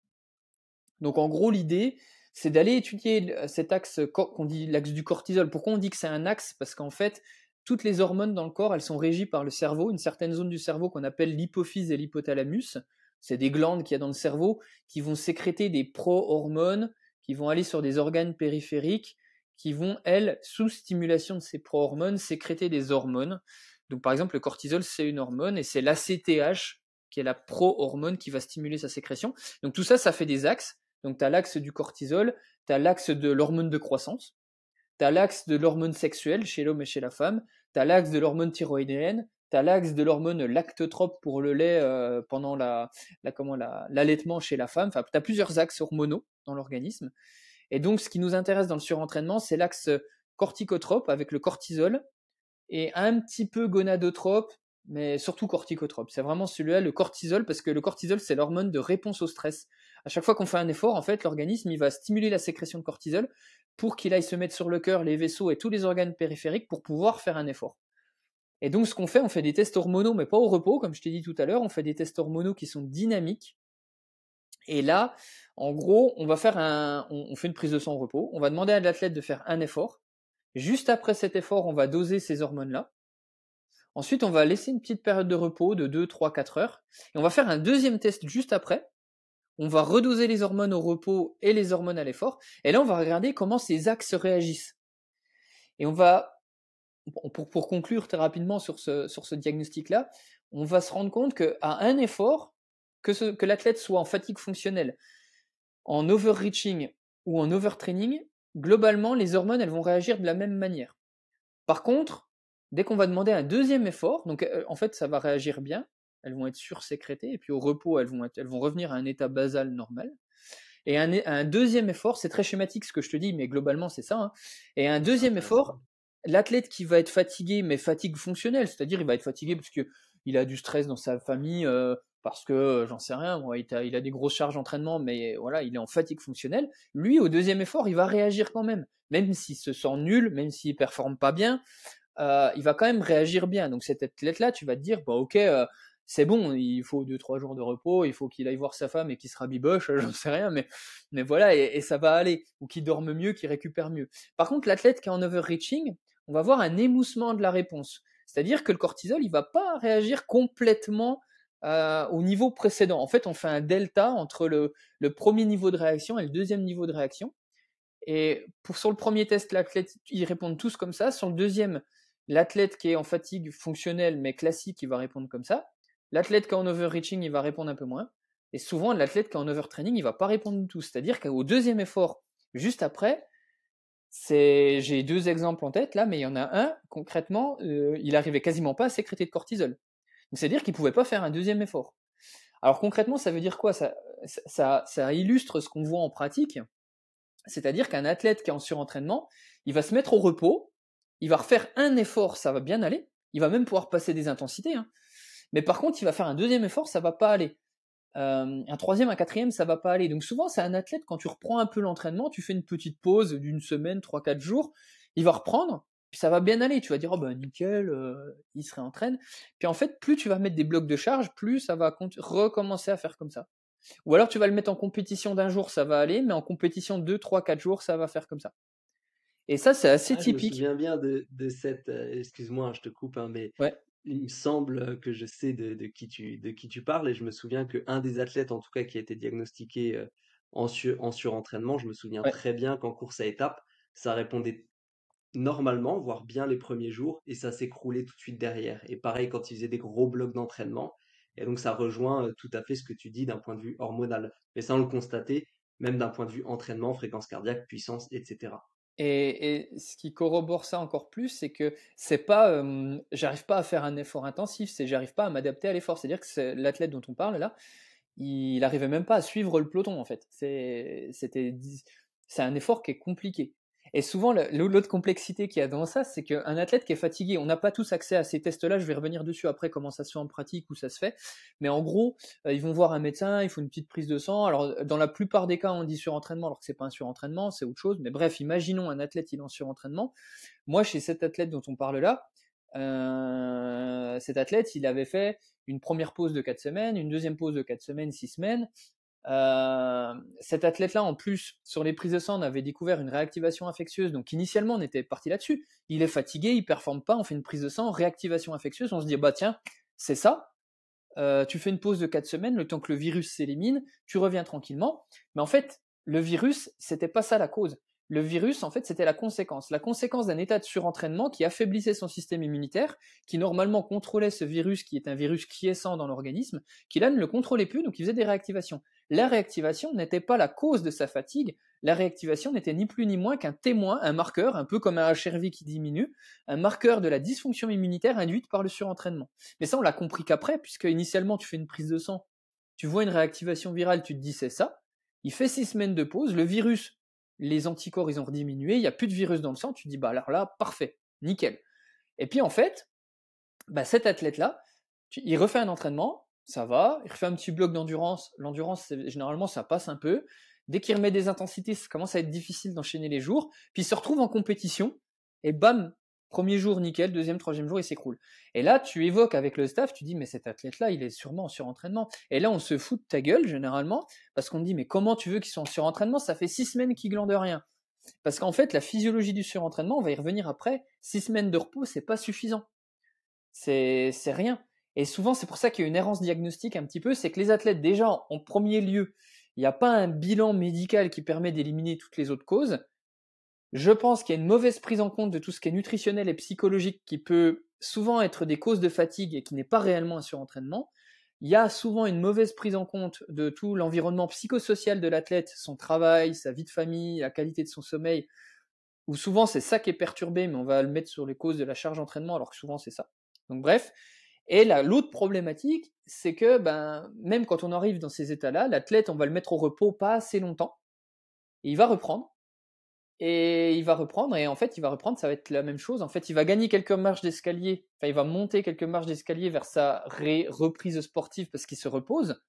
Speaker 2: Donc en gros, l'idée, c'est d'aller étudier cet axe qu'on dit l'axe du cortisol. Pourquoi on dit que c'est un axe? Parce qu'en fait, toutes les hormones dans le corps, elles sont régies par le cerveau, une certaine zone du cerveau qu'on appelle l'hypophyse et l'hypothalamus. C'est des glandes qu'il y a dans le cerveau qui vont sécréter des pro-hormones, qui vont aller sur des organes périphériques, qui vont, elles, sous stimulation de ces pro-hormones, sécréter des hormones. Donc par exemple, le cortisol, c'est une hormone et c'est l'ACTH qui est la pro-hormone qui va stimuler sa sécrétion. Donc tout ça, ça fait des axes. Donc tu as l'axe du cortisol, tu as l'axe de l'hormone de croissance, tu as l'axe de l'hormone sexuelle chez l'homme et chez la femme, tu as l'axe de l'hormone thyroïdienne, tu as l'axe de l'hormone lactotrope pour le lait euh, pendant la, l'allaitement chez la femme. Enfin, tu as plusieurs axes hormonaux dans l'organisme. Et donc, ce qui nous intéresse dans le surentraînement, c'est l'axe corticotrope avec le cortisol et un petit peu gonadotrope, mais surtout corticotrope. C'est vraiment celui-là, le cortisol, parce que le cortisol, c'est l'hormone de réponse au stress à chaque fois qu'on fait un effort, en fait, l'organisme il va stimuler la sécrétion de cortisol pour qu'il aille se mettre sur le cœur, les vaisseaux et tous les organes périphériques pour pouvoir faire un effort. Et donc, ce qu'on fait, on fait des tests hormonaux, mais pas au repos, comme je t'ai dit tout à l'heure, on fait des tests hormonaux qui sont dynamiques. Et là, en gros, on va faire un, on fait une prise de sang au repos, on va demander à l'athlète de faire un effort. Juste après cet effort, on va doser ces hormones-là. Ensuite, on va laisser une petite période de repos de 2, 3, 4 heures. Et on va faire un deuxième test juste après, on va redoser les hormones au repos et les hormones à l'effort, et là on va regarder comment ces axes réagissent. Et on va, pour, conclure très rapidement sur ce, diagnostic-là, on va se rendre compte qu'à un effort, que, que l'athlète soit en fatigue fonctionnelle, en overreaching ou en overtraining, globalement les hormones elles vont réagir de la même manière. Par contre, dès qu'on va demander un deuxième effort, donc euh, en fait ça va réagir bien, elles vont être sursécrétées, et puis au repos, elles vont, elles vont revenir à un état basal normal. Et un, deuxième effort, c'est très schématique ce que je te dis, mais globalement c'est ça. Hein. Et un deuxième effort, l'athlète qui va être fatigué, mais fatigue fonctionnelle, c'est-à-dire il va être fatigué parce qu'il a du stress dans sa famille, euh, parce que j'en sais rien, moi, il, a, il a des grosses charges d'entraînement, mais voilà, il est en fatigue fonctionnelle. Lui, au deuxième effort, il va réagir quand même, même s'il se sent nul, même s'il performe pas bien, euh, il va quand même réagir bien. Donc cet athlète-là, tu vas te dire, bah ok, euh, c'est bon, il faut deux trois jours de repos, il faut qu'il aille voir sa femme et qu'il se rabiboche, [LAUGHS] j'en sais rien, mais mais voilà, et, et ça va aller, ou qu'il dorme mieux, qu'il récupère mieux. Par contre, l'athlète qui est en overreaching, on va voir un émoussement de la réponse. C'est-à-dire que le cortisol, il va pas réagir complètement euh, au niveau précédent. En fait, on fait un delta entre le, le, premier niveau de réaction et le deuxième niveau de réaction. Et pour sur le premier test, l'athlète, ils répondent tous comme ça. Sur le deuxième, l'athlète qui est en fatigue fonctionnelle mais classique, il va répondre comme ça. L'athlète qui est en overreaching, il va répondre un peu moins. Et souvent, l'athlète qui est en overtraining, il va pas répondre du tout. C'est-à-dire qu'au deuxième effort, juste après, c'est, j'ai deux exemples en tête là, mais il y en a un concrètement, euh, il arrivait quasiment pas à sécréter de cortisol. c'est-à-dire qu'il pouvait pas faire un deuxième effort. Alors concrètement, ça veut dire quoi? Ça, ça, illustre ce qu'on voit en pratique. C'est-à-dire qu'un athlète qui est en surentraînement, il va se mettre au repos, il va refaire un effort, ça va bien aller. Il va même pouvoir passer des intensités. Hein. Mais par contre, il va faire un deuxième effort, ça va pas aller. Euh, un troisième, un quatrième, ça va pas aller. Donc souvent, c'est un athlète, quand tu reprends un peu l'entraînement, tu fais une petite pause d'une semaine, trois, quatre jours, il va reprendre, puis ça va bien aller. Tu vas dire, oh ben nickel, euh, il se réentraîne. Puis en fait, plus tu vas mettre des blocs de charge, plus ça va recommencer à faire comme ça. Ou alors tu vas le mettre en compétition d'un jour, ça va aller, mais en compétition deux, trois, quatre jours, ça va faire comme ça. Et ça, c'est assez typique.
Speaker 1: Je me souviens bien de, de cette. Euh, excuse-moi, je te coupe, hein, mais ouais il me semble que je sais de, qui tu, de qui tu parles et je me souviens qu'un des athlètes, en tout cas, qui a été diagnostiqué en, en surentraînement, je me souviens très bien qu'en course à étapes, ça répondait normalement, voire bien les premiers jours, et ça s'écroulait tout de suite derrière. Et pareil quand il faisait des gros blocs d'entraînement. Et donc ça rejoint tout à fait ce que tu dis d'un point de vue hormonal. Mais ça, on le constatait, même d'un point de vue entraînement, fréquence cardiaque, puissance, etc.
Speaker 2: Et, ce qui corrobore ça encore plus, c'est que c'est pas, j'arrive pas à faire un effort intensif, c'est j'arrive pas à m'adapter à l'effort. C'est-à-dire que l'athlète dont on parle là, il arrivait même pas à suivre le peloton en fait. c'était, c'est un effort qui est compliqué. Et souvent, l'autre complexité qu'il y a dans ça, c'est qu'un athlète qui est fatigué, on n'a pas tous accès à ces tests-là, je vais revenir dessus après comment ça se fait en pratique, où ça se fait, mais en gros, euh, ils vont voir un médecin, il faut une petite prise de sang, alors dans la plupart des cas, on dit surentraînement, alors que c'est pas un surentraînement, c'est autre chose, mais bref, imaginons un athlète, il est en surentraînement. Moi, chez cet athlète dont on parle là, euh, cet athlète, il avait fait une première pause de 4 semaines, une deuxième pause de 4 semaines, 6 semaines, euh, cet athlète-là, en plus, sur les prises de sang, on avait découvert une réactivation infectieuse. Donc, initialement, on était parti là-dessus. Il est fatigué, il performe pas, on fait une prise de sang, réactivation infectieuse. On se dit, bah tiens, c'est ça. Euh, tu fais une pause de 4 semaines, le temps que le virus s'élimine, tu reviens tranquillement. Mais en fait, le virus, c'était pas ça la cause. Le virus, en fait, c'était la conséquence. La conséquence d'un état de surentraînement qui affaiblissait son système immunitaire, qui normalement contrôlait ce virus qui est un virus quiescent dans l'organisme, qui là ne le contrôlait plus, donc il faisait des réactivations. La réactivation n'était pas la cause de sa fatigue, la réactivation n'était ni plus ni moins qu'un témoin, un marqueur, un peu comme un HRV qui diminue, un marqueur de la dysfonction immunitaire induite par le surentraînement. Mais ça, on l'a compris qu'après, puisque initialement tu fais une prise de sang, tu vois une réactivation virale, tu te dis c'est ça, il fait six semaines de pause, le virus les anticorps ils ont diminué, il n'y a plus de virus dans le sang, tu dis bah alors là, parfait, nickel. Et puis en fait, bah, cet athlète-là, il refait un entraînement, ça va, il refait un petit bloc d'endurance, l'endurance généralement ça passe un peu, dès qu'il remet des intensités, ça commence à être difficile d'enchaîner les jours, puis il se retrouve en compétition, et bam, Premier jour, nickel. Deuxième, troisième jour, il s'écroule. Et là, tu évoques avec le staff, tu dis, mais cet athlète-là, il est sûrement en surentraînement. Et là, on se fout de ta gueule, généralement, parce qu'on dit, mais comment tu veux qu'ils soient en surentraînement? Ça fait six semaines qu'ils glandent rien. Parce qu'en fait, la physiologie du surentraînement, on va y revenir après, six semaines de repos, c'est pas suffisant. C'est, rien. Et souvent, c'est pour ça qu'il y a une errance diagnostique un petit peu, c'est que les athlètes, déjà, en premier lieu, il n'y a pas un bilan médical qui permet d'éliminer toutes les autres causes. Je pense qu'il y a une mauvaise prise en compte de tout ce qui est nutritionnel et psychologique qui peut souvent être des causes de fatigue et qui n'est pas réellement un surentraînement. Il y a souvent une mauvaise prise en compte de tout l'environnement psychosocial de l'athlète, son travail, sa vie de famille, la qualité de son sommeil, où souvent c'est ça qui est perturbé, mais on va le mettre sur les causes de la charge d'entraînement, alors que souvent c'est ça. Donc bref. Et l'autre problématique, c'est que ben, même quand on arrive dans ces états-là, l'athlète, on va le mettre au repos pas assez longtemps, et il va reprendre, et il va reprendre, et en fait, il va reprendre, ça va être la même chose. En fait, il va gagner quelques marches d'escalier, enfin, il va monter quelques marches d'escalier vers sa reprise sportive parce qu'il se repose.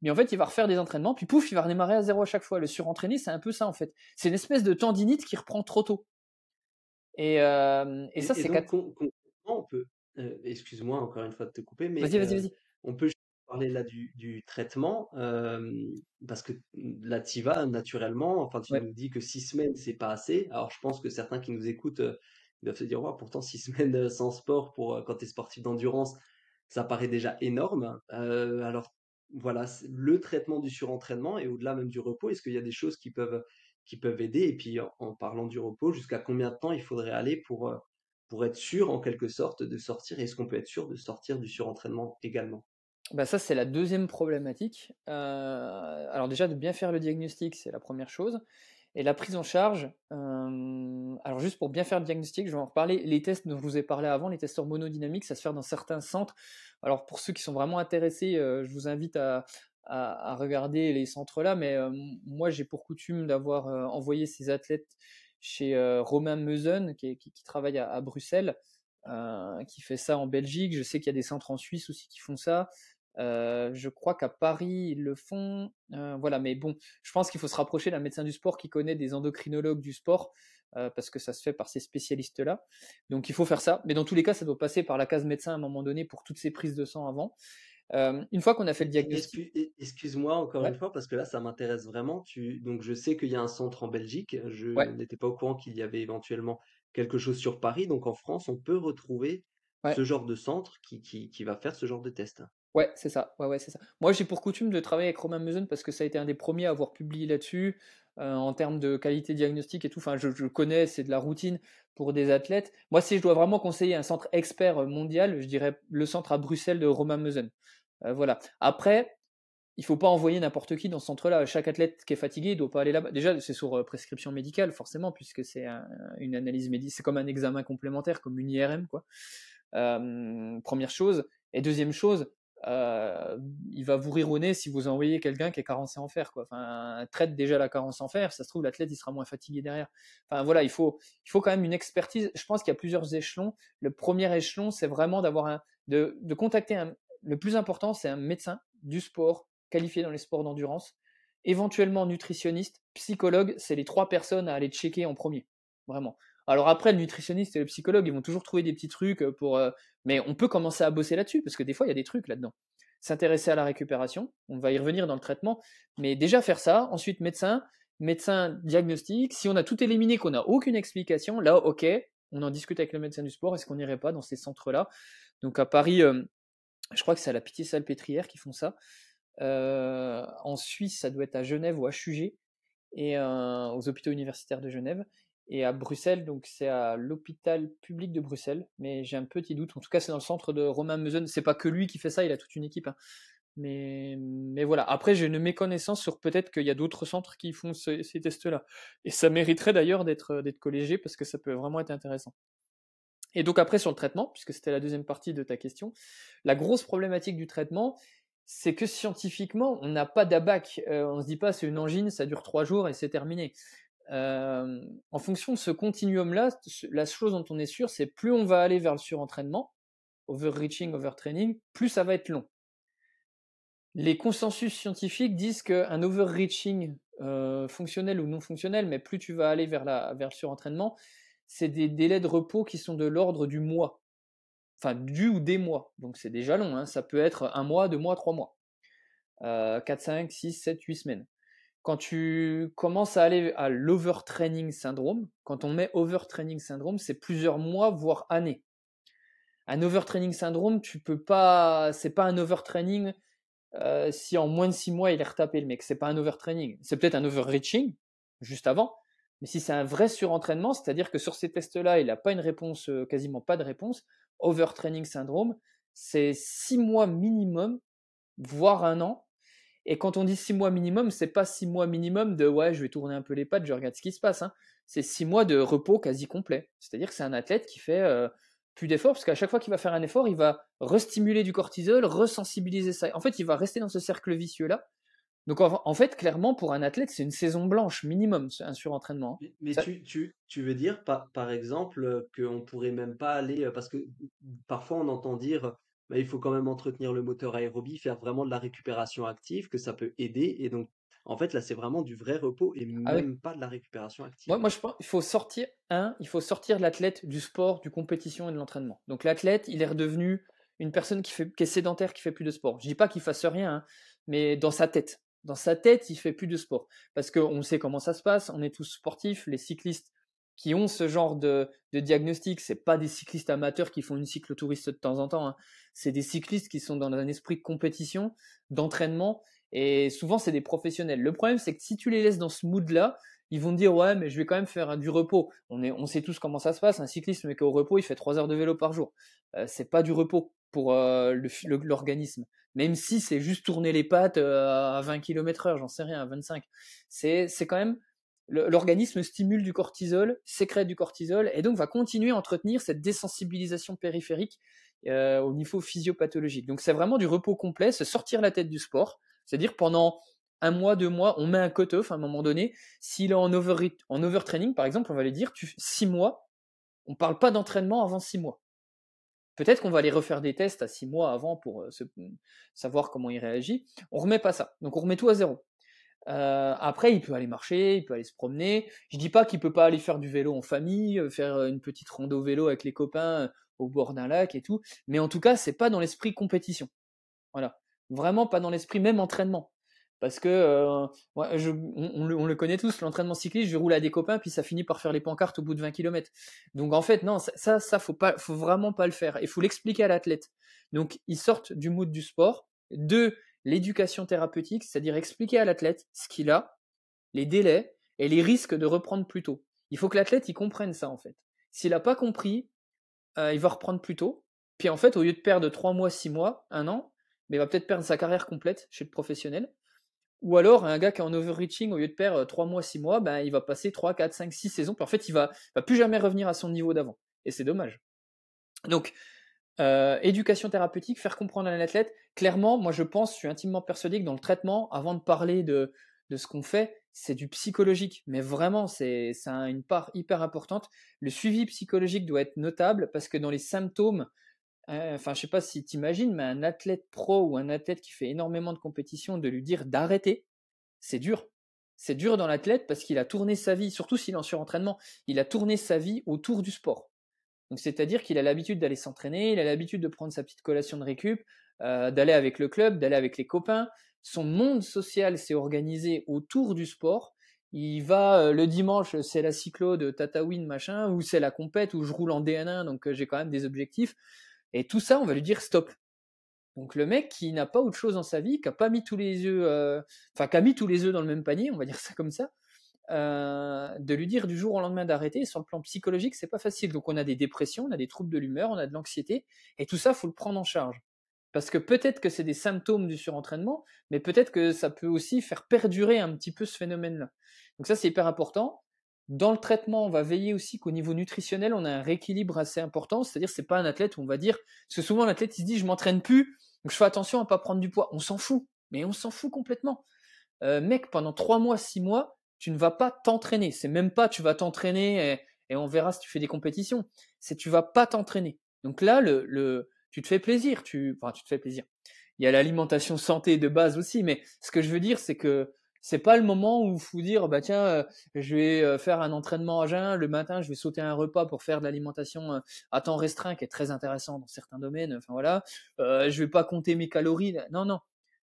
Speaker 2: Mais en fait, il va refaire des entraînements, puis pouf, il va redémarrer à zéro à chaque fois. Le surentraîné, c'est un peu ça, en fait. C'est une espèce de tendinite qui reprend trop tôt. Et, euh, et, ça, c'est
Speaker 1: quatre... on peut, euh, excuse-moi encore une fois de te couper, mais
Speaker 2: vas-y, vas-y, vas-y.
Speaker 1: on peut parler là du, du traitement, parce que là, tu vas naturellement. Enfin, tu nous dis que six semaines, c'est pas assez. Alors, je pense que certains qui nous écoutent doivent se dire, pourtant, six [LAUGHS] semaines sans sport pour quand tu es sportif d'endurance, ça paraît déjà énorme. alors, voilà, le traitement du surentraînement et au-delà même du repos, est-ce qu'il y a des choses qui peuvent, qui peuvent aider? Et puis, en, parlant du repos, jusqu'à combien de temps il faudrait aller pour, pour être sûr, en quelque sorte, de sortir? Est-ce qu'on peut être sûr de sortir du surentraînement également?
Speaker 2: Bah ça, c'est la deuxième problématique. Euh, alors déjà, de bien faire le diagnostic, c'est la première chose. Et la prise en charge, euh, alors juste pour bien faire le diagnostic, je vais en reparler. Les tests dont je vous ai parlé avant, les tests hormonodynamiques, ça se fait dans certains centres. Alors pour ceux qui sont vraiment intéressés, euh, je vous invite à, à, regarder les centres-là. Mais moi, j'ai pour coutume d'avoir envoyé ces athlètes chez Romain Meusen, qui, travaille à Bruxelles, qui fait ça en Belgique. Je sais qu'il y a des centres en Suisse aussi qui font ça. Euh, je crois qu'à Paris, ils le font. Euh, voilà, mais bon, je pense qu'il faut se rapprocher d'un médecin du sport qui connaît des endocrinologues du sport, euh, parce que ça se fait par ces spécialistes-là. Donc il faut faire ça. Mais dans tous les cas, ça doit passer par la case médecin à un moment donné pour toutes ces prises de sang avant. une fois qu'on a fait le diagnostic.
Speaker 1: Excuse-moi encore une fois, parce que là, ça m'intéresse vraiment. Tu... Donc je sais qu'il y a un centre en Belgique. Je n'étais pas au courant qu'il y avait éventuellement quelque chose sur Paris. Donc en France, on peut retrouver ce genre de centre qui, qui, qui va faire ce genre de test.
Speaker 2: Ouais, c'est ça. Ouais, ouais, c'est ça. Moi, j'ai pour coutume de travailler avec Romain Meusen parce que ça a été un des premiers à avoir publié là-dessus euh, en termes de qualité diagnostique et tout. Enfin, je, connais, c'est de la routine pour des athlètes. Moi, si je dois vraiment conseiller un centre expert mondial, je dirais le centre à Bruxelles de Romain Meusen. Euh, voilà. Après, il faut pas envoyer n'importe qui dans ce centre-là. Chaque athlète qui est fatigué, il doit pas aller là-bas. Déjà, c'est sur euh, prescription médicale, forcément, puisque c'est une analyse médicale. C'est comme un examen complémentaire, comme une IRM, quoi. première chose. Et deuxième chose, euh, il va vous rire au nez si vous envoyez quelqu'un qui est carencé en fer. Quoi. Enfin, traite déjà la carence en fer, ça se trouve l'athlète il sera moins fatigué derrière. Enfin voilà, il faut, il faut quand même une expertise. Je pense qu'il y a plusieurs échelons. Le premier échelon, c'est vraiment d'avoir un, de, contacter un. Le plus important, c'est un médecin du sport qualifié dans les sports d'endurance, éventuellement nutritionniste, psychologue. C'est les trois personnes à aller checker en premier, vraiment. Alors après, le nutritionniste et le psychologue, ils vont toujours trouver des petits trucs pour. Euh, mais on peut commencer à bosser là-dessus, parce que des fois, il y a des trucs là-dedans. S'intéresser à la récupération, on va y revenir dans le traitement, mais déjà faire ça, ensuite médecin, médecin diagnostic. Si on a tout éliminé, qu'on n'a aucune explication, là, ok, on en discute avec le médecin du sport, est-ce qu'on n'irait pas dans ces centres-là? Donc à Paris, euh, je crois que c'est à la Pitié-Salpêtrière qui font ça. Euh, en Suisse, ça doit être à Genève ou à Chugé, et aux hôpitaux universitaires de Genève. Et à Bruxelles, donc c'est à l'hôpital public de Bruxelles, mais j'ai un petit doute. En tout cas, c'est dans le centre de Romain Meusen. C'est pas que lui qui fait ça, il a toute une équipe. Hein. Mais, mais voilà. Après, j'ai une méconnaissance sur peut-être qu'il y a d'autres centres qui font ces tests-là. Et ça mériterait d'ailleurs d'être d'être collégé parce que ça peut vraiment être intéressant. Et donc après sur le traitement, puisque c'était la deuxième partie de ta question, la grosse problématique du traitement, c'est que scientifiquement, on n'a pas d'abac. Euh, on se dit pas c'est une angine, ça dure trois jours et c'est terminé en fonction de ce continuum-là, la chose dont on est sûr, c'est plus on va aller vers le surentraînement, overreaching, overtraining, plus ça va être long. Les consensus scientifiques disent qu'un overreaching euh, fonctionnel ou non fonctionnel, mais plus tu vas aller vers le surentraînement, c'est des délais de repos qui sont de l'ordre du mois. Enfin, du ou des mois. Donc c'est déjà long, hein. ça peut être un mois, deux mois, trois mois. Euh, 4, 5, 6, 7, 8 semaines quand tu commences à aller à l'overtraining syndrome, quand on met overtraining syndrome, c'est plusieurs mois, voire années. Un overtraining syndrome, tu peux pas, c'est pas un overtraining euh, si en moins de six mois il est retapé le mec, c'est pas un overtraining. C'est peut-être un overreaching juste avant, mais si c'est un vrai surentraînement, c'est-à-dire que sur ces tests-là, il n'a pas une réponse, euh, quasiment pas de réponse, overtraining syndrome, c'est six mois minimum, voire un an, et quand on dit six mois minimum, c'est pas six mois minimum de ouais, je vais tourner un peu les pattes, je regarde ce qui se passe. Hein. C'est six mois de repos quasi complet. C'est-à-dire que c'est un athlète qui fait euh, plus d'efforts, parce qu'à chaque fois qu'il va faire un effort, il va restimuler du cortisol, resensibiliser ça. En fait, il va rester dans ce cercle vicieux-là. Donc en, fait, clairement, pour un athlète, c'est une saison blanche minimum, un surentraînement.
Speaker 1: Mais, mais tu, tu, tu, veux dire, par, par exemple, qu'on pourrait même pas aller, parce que parfois on entend dire, bah, il faut quand même entretenir le moteur aérobie, faire vraiment de la récupération active, que ça peut aider. Et donc, en fait, là, c'est vraiment du vrai repos et
Speaker 2: Ah oui.
Speaker 1: même pas de la récupération active.
Speaker 2: Moi, moi, je pense qu'il faut sortir, un, il faut sortir l'athlète du sport, du compétition et de l'entraînement. Donc l'athlète, il est redevenu une personne qui, fait, qui est sédentaire, qui fait plus de sport. Je dis pas qu'il fasse rien, hein, mais dans sa tête. Dans sa tête, il fait plus de sport. Parce qu'on sait comment ça se passe, on est tous sportifs, les cyclistes qui ont ce genre de, de diagnostic, c'est pas des cyclistes amateurs qui font une cyclotouriste de temps en temps, hein. c'est des cyclistes qui sont dans un esprit de compétition, d'entraînement, et souvent c'est des professionnels. Le problème c'est que si tu les laisses dans ce mood-là, ils vont te dire ouais mais je vais quand même faire du repos. On, est, on sait tous comment ça se passe, un cycliste mais qu'au repos il fait 3 heures de vélo par jour. Euh, c'est pas du repos pour euh, l'organisme. Même si c'est juste tourner les pattes euh, à 20 km heure, j'en sais rien, à 25. C'est quand même l'organisme stimule du cortisol, sécrète du cortisol, et donc va continuer à entretenir cette désensibilisation périphérique euh, au niveau physiopathologique. Donc c'est vraiment du repos complet, se sortir la tête du sport, c'est-à-dire pendant un mois, deux mois, on met un cut-off à un moment donné. S'il est en, over, en overtraining, par exemple, on va lui dire, tu, six mois, on ne parle pas d'entraînement avant six mois. Peut-être qu'on va aller refaire des tests à six mois avant pour euh, savoir comment il réagit. On remet pas ça. Donc on remet tout à zéro. Euh, après, il peut aller marcher, il peut aller se promener. Je dis pas qu'il peut pas aller faire du vélo en famille, euh, faire une petite rando vélo avec les copains au bord d'un lac et tout. Mais en tout cas, c'est pas dans l'esprit compétition. Voilà, vraiment pas dans l'esprit même entraînement. Parce que euh, on, le, connaît tous, l'entraînement cycliste, je roule à des copains, puis ça finit par faire les pancartes au bout de 20 km. Donc en fait, non, ça, ça, faut pas, faut vraiment pas le faire. Il faut l'expliquer à l'athlète. Donc ils sortent du mood du sport, de l'éducation thérapeutique, c'est-à-dire expliquer à l'athlète ce qu'il a, les délais et les risques de reprendre plus tôt. Il faut que l'athlète il comprenne ça en fait. S'il n'a pas compris, euh, il va reprendre plus tôt. Puis en fait, au lieu de perdre 3 mois, 6 mois, 1 an, il va peut-être perdre sa carrière complète chez le professionnel. Ou alors, un gars qui est en overreaching, au lieu de perdre 3 mois, 6 mois, ben, il va passer 3, 4, 5, 6 saisons. Puis en fait, il va, va plus jamais revenir à son niveau d'avant. Et c'est dommage. Donc, euh, éducation thérapeutique, faire comprendre à un athlète. Clairement, moi je pense, je suis intimement persuadé que dans le traitement, avant de parler de, ce qu'on fait, c'est du psychologique. Mais vraiment, c'est une part hyper importante. Le suivi psychologique doit être notable parce que dans les symptômes, euh, enfin, je sais pas si tu imagines, mais un athlète pro ou un athlète qui fait énormément de compétition, de lui dire d'arrêter, c'est dur. C'est dur dans l'athlète parce qu'il a tourné sa vie, surtout s'il est en surentraînement, il a tourné sa vie autour du sport. Donc c'est-à-dire qu'il a l'habitude d'aller s'entraîner, il a l'habitude de prendre sa petite collation de récup, euh, d'aller avec le club, d'aller avec les copains. Son monde social s'est organisé autour du sport. Il va euh, le dimanche, c'est la cyclo de Tatawin machin, ou c'est la compète où je roule en DN1, donc j'ai quand même des objectifs. Et tout ça, on va lui dire stop. Donc le mec qui n'a pas autre chose dans sa vie, qui a pas mis tous les œufs, euh, enfin qui a mis tous les œufs dans le même panier, on va dire ça comme ça, euh, de lui dire du jour au lendemain d'arrêter, sur le plan psychologique, c'est pas facile. Donc on a des dépressions, on a des troubles de l'humeur, on a de l'anxiété, et tout ça, faut le prendre en charge. Parce que peut-être que c'est des symptômes du surentraînement, mais peut-être que ça peut aussi faire perdurer un petit peu ce phénomène-là. Donc ça, c'est hyper important. Dans le traitement, on va veiller aussi qu'au niveau nutritionnel, on a un rééquilibre assez important. C'est-à-dire, c'est pas un athlète où on va dire, parce que souvent l'athlète il se dit, je m'entraîne plus, donc je fais attention à pas prendre du poids. On s'en fout, mais on s'en fout complètement. Euh, mec, pendant trois mois, six mois, tu ne vas pas t'entraîner. C'est même pas, tu vas t'entraîner et, on verra si tu fais des compétitions. C'est tu vas pas t'entraîner. Donc là, le, le, tu te fais plaisir. Tu, enfin, tu te fais plaisir. Il y a l'alimentation santé de base aussi, mais ce que je veux dire, c'est que c'est pas le moment où il faut dire bah tiens euh, je vais euh, faire un entraînement à jeun le matin je vais sauter un repas pour faire de l'alimentation euh, à temps restreint qui est très intéressant dans certains domaines enfin voilà je vais pas compter mes calories non non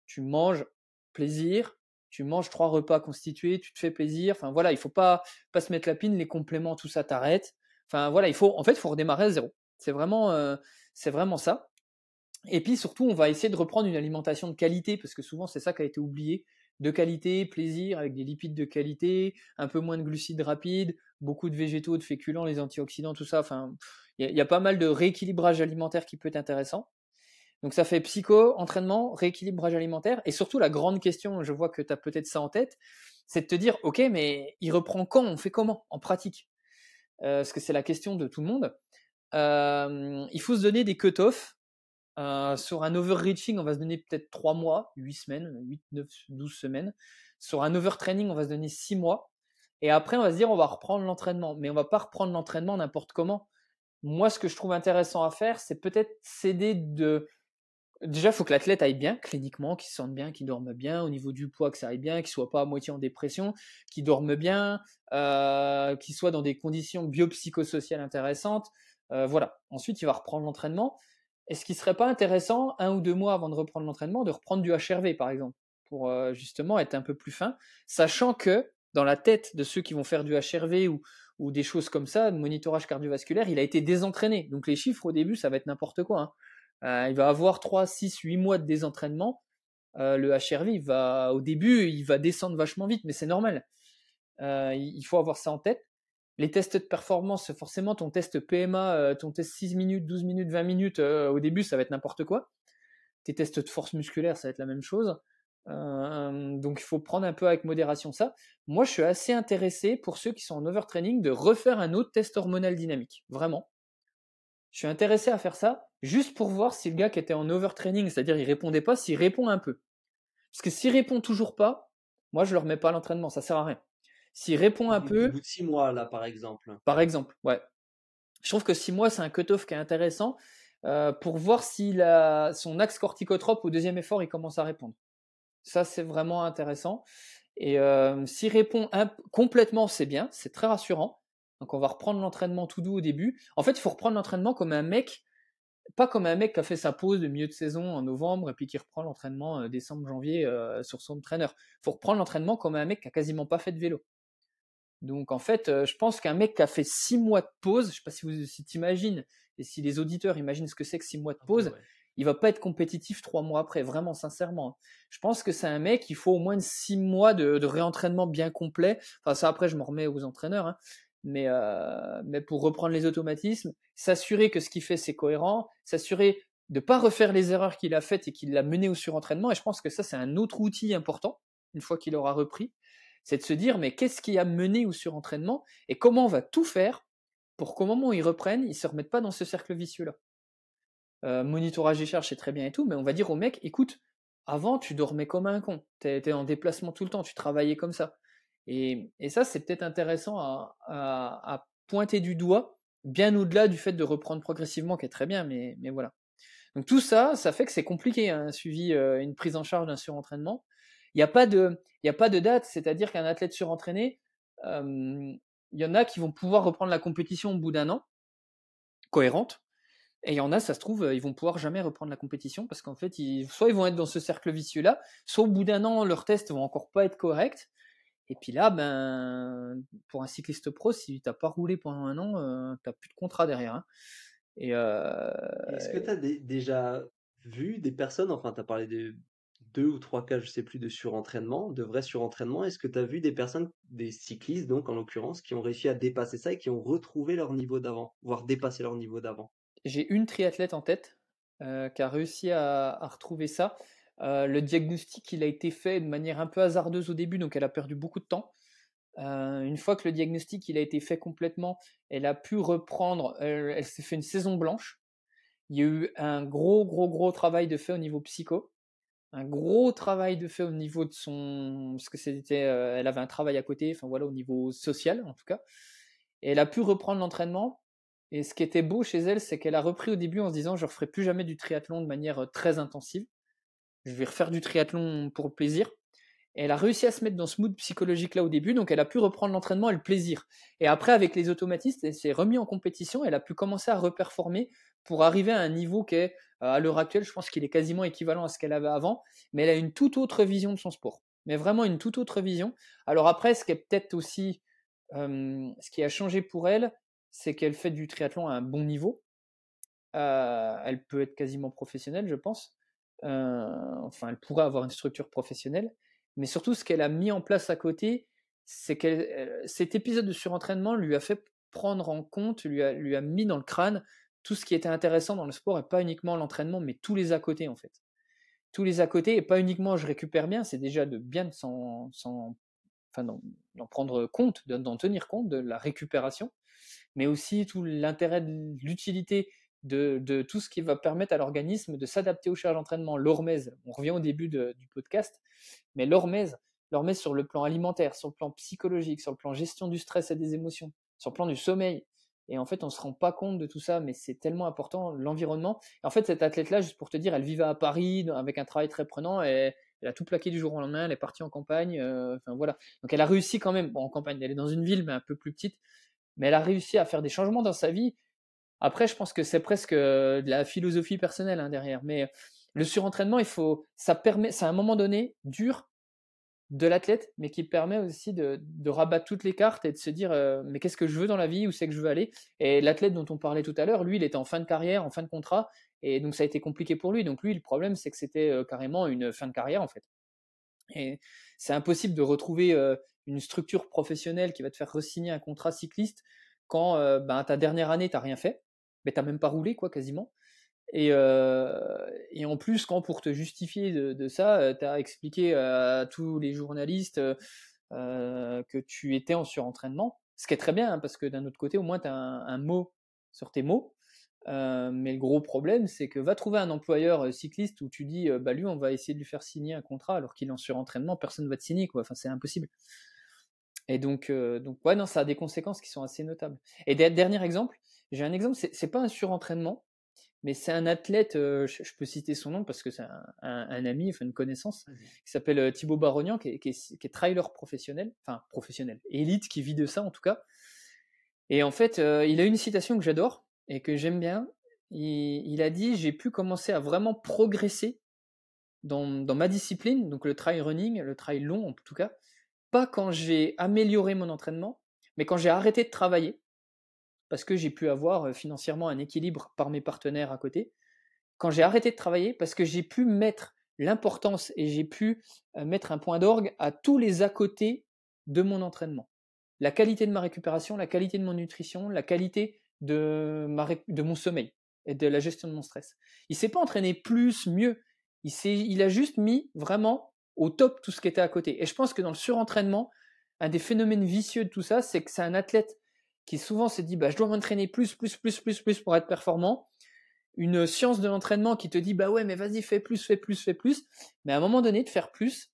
Speaker 2: tu manges plaisir tu manges trois repas constitués tu te fais plaisir. Enfin voilà il faut pas pas se mettre la pine les compléments tout ça t'arrête enfin voilà il faut en fait redémarrer à zéro. C'est vraiment c'est vraiment ça. Et puis surtout on va essayer de reprendre une alimentation de qualité parce que souvent c'est ça qui a été oublié. De qualité, plaisir, avec des lipides de qualité, un peu moins de glucides rapides, beaucoup de végétaux, de féculents, les antioxydants, tout ça. Il y, a pas mal de rééquilibrage alimentaire qui peut être intéressant. Donc ça fait psycho, entraînement, rééquilibrage alimentaire, et surtout la grande question, je vois que tu as peut-être ça en tête, c'est de te dire, ok, mais il reprend quand, on fait comment, en pratique? Euh, Parce que c'est la question de tout le monde. Euh, il faut se donner des cut-offs sur un overreaching, on va se donner peut-être 3 mois, 8 semaines, 8, 9, 12 semaines. Sur un overtraining, on va se donner 6 mois. Et après, on va se dire, on va reprendre l'entraînement. Mais on va pas reprendre l'entraînement n'importe comment. Moi, ce que je trouve intéressant à faire, c'est peut-être s'aider de. Déjà, il faut que l'athlète aille bien, cliniquement, qu'il se sente bien, qu'il dorme bien, au niveau du poids, que ça aille bien, qu'il soit pas à moitié en dépression, qu'il dorme bien, euh, qu'il soit dans des conditions biopsychosociales intéressantes. Euh, voilà. Ensuite, il va reprendre l'entraînement. Est-ce qu'il serait pas intéressant, un ou deux mois avant de reprendre l'entraînement, de reprendre du HRV, par exemple, pour euh, justement être un peu plus fin, sachant que dans la tête de ceux qui vont faire du HRV ou, des choses comme ça, de monitorage cardiovasculaire, il a été désentraîné. Donc les chiffres au début, ça va être n'importe quoi. Hein. Euh, il va avoir 3, 6, 8 mois de désentraînement. Euh, le HRV, va, au début, il va descendre vachement vite, mais c'est normal. Euh, il faut avoir ça en tête. Les tests de performance, forcément, ton test PMA, ton test 6 minutes, 12 minutes, 20 minutes, au début, ça va être n'importe quoi. Tes tests de force musculaire, ça va être la même chose. donc il faut prendre un peu avec modération ça. Moi, je suis assez intéressé pour ceux qui sont en overtraining de refaire un autre test hormonal dynamique. Vraiment. Je suis intéressé à faire ça juste pour voir si le gars qui était en overtraining, c'est-à-dire il répondait pas, s'il répond un peu. Parce que s'il répond toujours pas, moi je le remets pas à l'entraînement, ça sert à rien. S'il répond un peu.
Speaker 1: Au bout de six mois, là, par exemple.
Speaker 2: Par exemple, ouais. Je trouve que six mois, c'est un cut-off qui est intéressant euh, pour voir si son axe corticotrope au deuxième effort, il commence à répondre. Ça, c'est vraiment intéressant. Et euh, s'il répond complètement, c'est bien, c'est très rassurant. Donc on va reprendre l'entraînement tout doux au début. En fait, il faut reprendre l'entraînement comme un mec, pas comme un mec qui a fait sa pause de milieu de saison en novembre et puis qui reprend l'entraînement euh, décembre, janvier sur son entraîneur. Il faut reprendre l'entraînement comme un mec qui a quasiment pas fait de vélo. Donc en fait, euh, je pense qu'un mec qui a fait six mois de pause, je sais pas si vous si t'imagines, et si les auditeurs imaginent ce que c'est que six mois de pause, il va pas être compétitif trois mois après, vraiment sincèrement. Je pense que c'est un mec, il faut au moins six mois de, réentraînement bien complet. Enfin ça après je m'en remets aux entraîneurs, hein. Mais euh, mais pour reprendre les automatismes, s'assurer que ce qu'il fait c'est cohérent, s'assurer de pas refaire les erreurs qu'il a faites et qu'il l'a mené au surentraînement. Et je pense que ça c'est un autre outil important une fois qu'il aura repris c'est de se dire mais qu'est-ce qui a mené au surentraînement et comment on va tout faire pour qu'au moment où ils reprennent, ils se remettent pas dans ce cercle vicieux-là. Euh, monitorage des charges, c'est très bien et tout, mais on va dire au mec, écoute, avant tu dormais comme un con, tu étais en déplacement tout le temps, tu travaillais comme ça. Et, ça, c'est peut-être intéressant à, pointer du doigt, bien au-delà du fait de reprendre progressivement, qui est très bien, mais, voilà. Donc tout ça, ça fait que c'est compliqué, un suivi, euh, une prise en charge d'un surentraînement. Il n'y a, pas de, date, c'est-à-dire qu'un athlète surentraîné, il y en a qui vont pouvoir reprendre la compétition au bout d'un an, cohérente, et il y en a, ça se trouve, ils vont pouvoir jamais reprendre la compétition parce qu'en fait, soit ils vont être dans ce cercle vicieux-là, soit au bout d'un an, leurs tests vont encore pas être corrects. Et puis là, ben, pour un cycliste pro, si tu n'as pas roulé pendant un an, euh, tu n'as plus de contrat derrière. Hein. Et
Speaker 1: Est-ce que tu as déjà vu des personnes, enfin, tu as parlé de, deux ou trois cas, je sais plus, de surentraînement, de vrai surentraînement. Est-ce que tu as vu des personnes, des cyclistes donc en l'occurrence, qui ont réussi à dépasser ça et qui ont retrouvé leur niveau d'avant, voire dépassé leur niveau d'avant?
Speaker 2: J'ai une triathlète en tête euh, qui a réussi à, retrouver ça. Euh, le diagnostic, il a été fait de manière un peu hasardeuse au début, donc elle a perdu beaucoup de temps. Euh, une fois que le diagnostic il a été fait complètement, elle a pu reprendre, elle s'est fait une saison blanche. Il y a eu un gros, gros, gros travail de fait au niveau psycho un gros travail de fait au niveau de son parce que c'était euh, elle avait un travail à côté enfin voilà au niveau social en tout cas elle a pu reprendre l'entraînement et ce qui était beau chez elle c'est qu'elle a repris au début en se disant je ne referai plus jamais du triathlon de manière euh, très intensive je vais refaire du triathlon pour le plaisir et elle a réussi à se mettre dans ce mood psychologique là au début donc elle a pu reprendre l'entraînement et le plaisir et après avec les automatistes elle s'est remis en compétition elle a pu commencer à reperformer pour arriver à un niveau qui est euh, à l'heure actuelle, je pense qu'il est quasiment équivalent à ce qu'elle avait avant, mais elle a une toute autre vision de son sport. Mais vraiment une toute autre vision. Alors après, ce qui est peut-être aussi, ce qui a changé pour elle, c'est qu'elle fait du triathlon à un bon niveau. Euh, elle peut être quasiment professionnelle, je pense. Euh, enfin, elle pourrait avoir une structure professionnelle. Mais surtout, ce qu'elle a mis en place à côté, c'est que cet épisode de surentraînement lui a fait prendre en compte, lui a, lui a mis dans le crâne tout ce qui était intéressant dans le sport et pas uniquement l'entraînement, mais tous les à côté en fait. Tous les à côté et pas uniquement je récupère bien, c'est déjà de bien s'en, enfin, d'en prendre compte, d'en tenir compte de la récupération, mais aussi tout l'intérêt de l'utilité de, tout ce qui va permettre à l'organisme de s'adapter aux charges d'entraînement. L'hormèse, on revient au début du podcast, mais l'hormèse, l'hormèse sur le plan alimentaire, sur le plan psychologique, sur le plan gestion du stress et des émotions, sur le plan du sommeil. Et en fait, on ne se rend pas compte de tout ça, mais c'est tellement important, l'environnement. En fait, cette athlète-là, juste pour te dire, elle vivait à Paris avec un travail très prenant et elle a tout plaqué du jour au lendemain, elle est partie en campagne. Euh, enfin voilà. Donc elle a réussi quand même, en campagne, elle est dans une ville, mais un peu plus petite, mais elle a réussi à faire des changements dans sa vie après, je pense que c'est presque euh, de la philosophie personnelle hein, derrière. Mais le surentraînement, il faut, ça permet, c'est à un moment donné dur de l'athlète, mais qui permet aussi de, rabattre toutes les cartes et de se dire euh, mais qu'est-ce que je veux dans la vie, où c'est que je veux aller? Et l'athlète dont on parlait tout à l'heure, lui, il était en fin de carrière, en fin de contrat, et donc ça a été compliqué pour lui. Donc lui, le problème, c'est que c'était euh, carrément une fin de carrière en fait. Et c'est impossible de retrouver une structure professionnelle qui va te faire resigner un contrat cycliste quand ben, ta dernière année, tu n'as rien fait mais t'as même pas roulé, quoi, quasiment. Et, euh, et, en plus, quand pour te justifier de, ça, euh, tu as expliqué à tous les journalistes euh, que tu étais en surentraînement, ce qui est très bien, hein, parce que d'un autre côté, au moins, tu as un, mot sur tes mots. mais le gros problème, c'est que va trouver un employeur cycliste où tu dis, bah lui, on va essayer de lui faire signer un contrat alors qu'il est en surentraînement, personne ne va te signer, quoi. Enfin, c'est impossible. Et donc, donc, ouais, non, ça a des conséquences qui sont assez notables. Et dernier exemple, j'ai un exemple, c'est pas un surentraînement, mais c'est un athlète, je, peux citer son nom parce que c'est un, ami, enfin une connaissance, qui s'appelle Thibaut Barognan, qui est, trailer professionnel, enfin professionnel, élite, qui vit de ça en tout cas. Et en fait, il a une citation que j'adore et que j'aime bien. Il, a dit J'ai pu commencer à vraiment progresser dans, dans, ma discipline, donc le trail running, le trail long en tout cas, pas quand j'ai amélioré mon entraînement, mais quand j'ai arrêté de travailler parce que j'ai pu avoir financièrement un équilibre par mes partenaires à côté. Quand j'ai arrêté de travailler, parce que j'ai pu mettre l'importance et j'ai pu mettre un point d'orgue à tous les à côté de mon entraînement. La qualité de ma récupération, la qualité de mon nutrition, la qualité de, ma, mon sommeil et de la gestion de mon stress. Il s'est pas entraîné plus, mieux. Il, il a juste mis vraiment au top tout ce qui était à côté. Et je pense que dans le surentraînement, un des phénomènes vicieux de tout ça, c'est que c'est un athlète qui souvent se dit bah, je dois m'entraîner plus, plus, plus, plus, plus pour être performant. Une science de l'entraînement qui te dit bah ouais, mais vas-y, fais plus, fais plus, fais plus. Mais à un moment donné, de faire plus,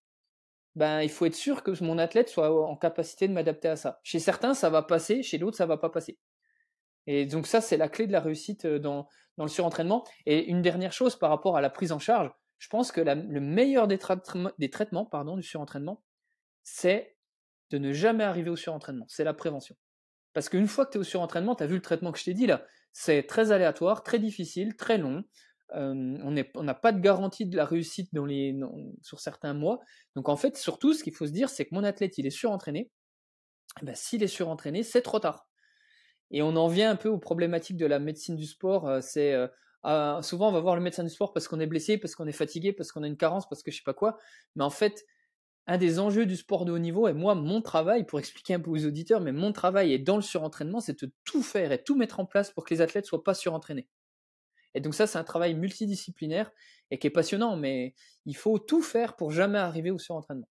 Speaker 2: ben, il faut être sûr que mon athlète soit en capacité de m'adapter à ça. Chez certains, ça va passer, chez d'autres, ça va pas passer. Et donc ça, c'est la clé de la réussite euh, dans, dans le surentraînement. Et une dernière chose par rapport à la prise en charge, je pense que le meilleur des, des traitements pardon, du surentraînement, c'est de ne jamais arriver au surentraînement. C'est la prévention. Parce qu'une fois que tu es au surentraînement, tu as vu le traitement que je t'ai dit là, c'est très aléatoire, très difficile, très long. on n'a pas de garantie de la réussite sur certains mois. Donc en fait, surtout, ce qu'il faut se dire, c'est que mon athlète, il est surentraîné. Eh ben, S'il est surentraîné, c'est trop tard. Et on en vient un peu aux problématiques de la médecine du sport. C'est ah, souvent on va voir le médecin du sport parce qu'on est blessé, parce qu'on est fatigué, parce qu'on a une carence, parce que je sais pas quoi. Mais en fait, un des enjeux du sport de haut niveau, et moi, mon travail, pour expliquer un peu aux auditeurs, mais mon travail est dans le surentraînement, c'est de tout faire et tout mettre en place pour que les athlètes soient pas surentraînés. Et donc ça, c'est un travail multidisciplinaire et qui est passionnant, mais il faut tout faire pour jamais arriver au surentraînement.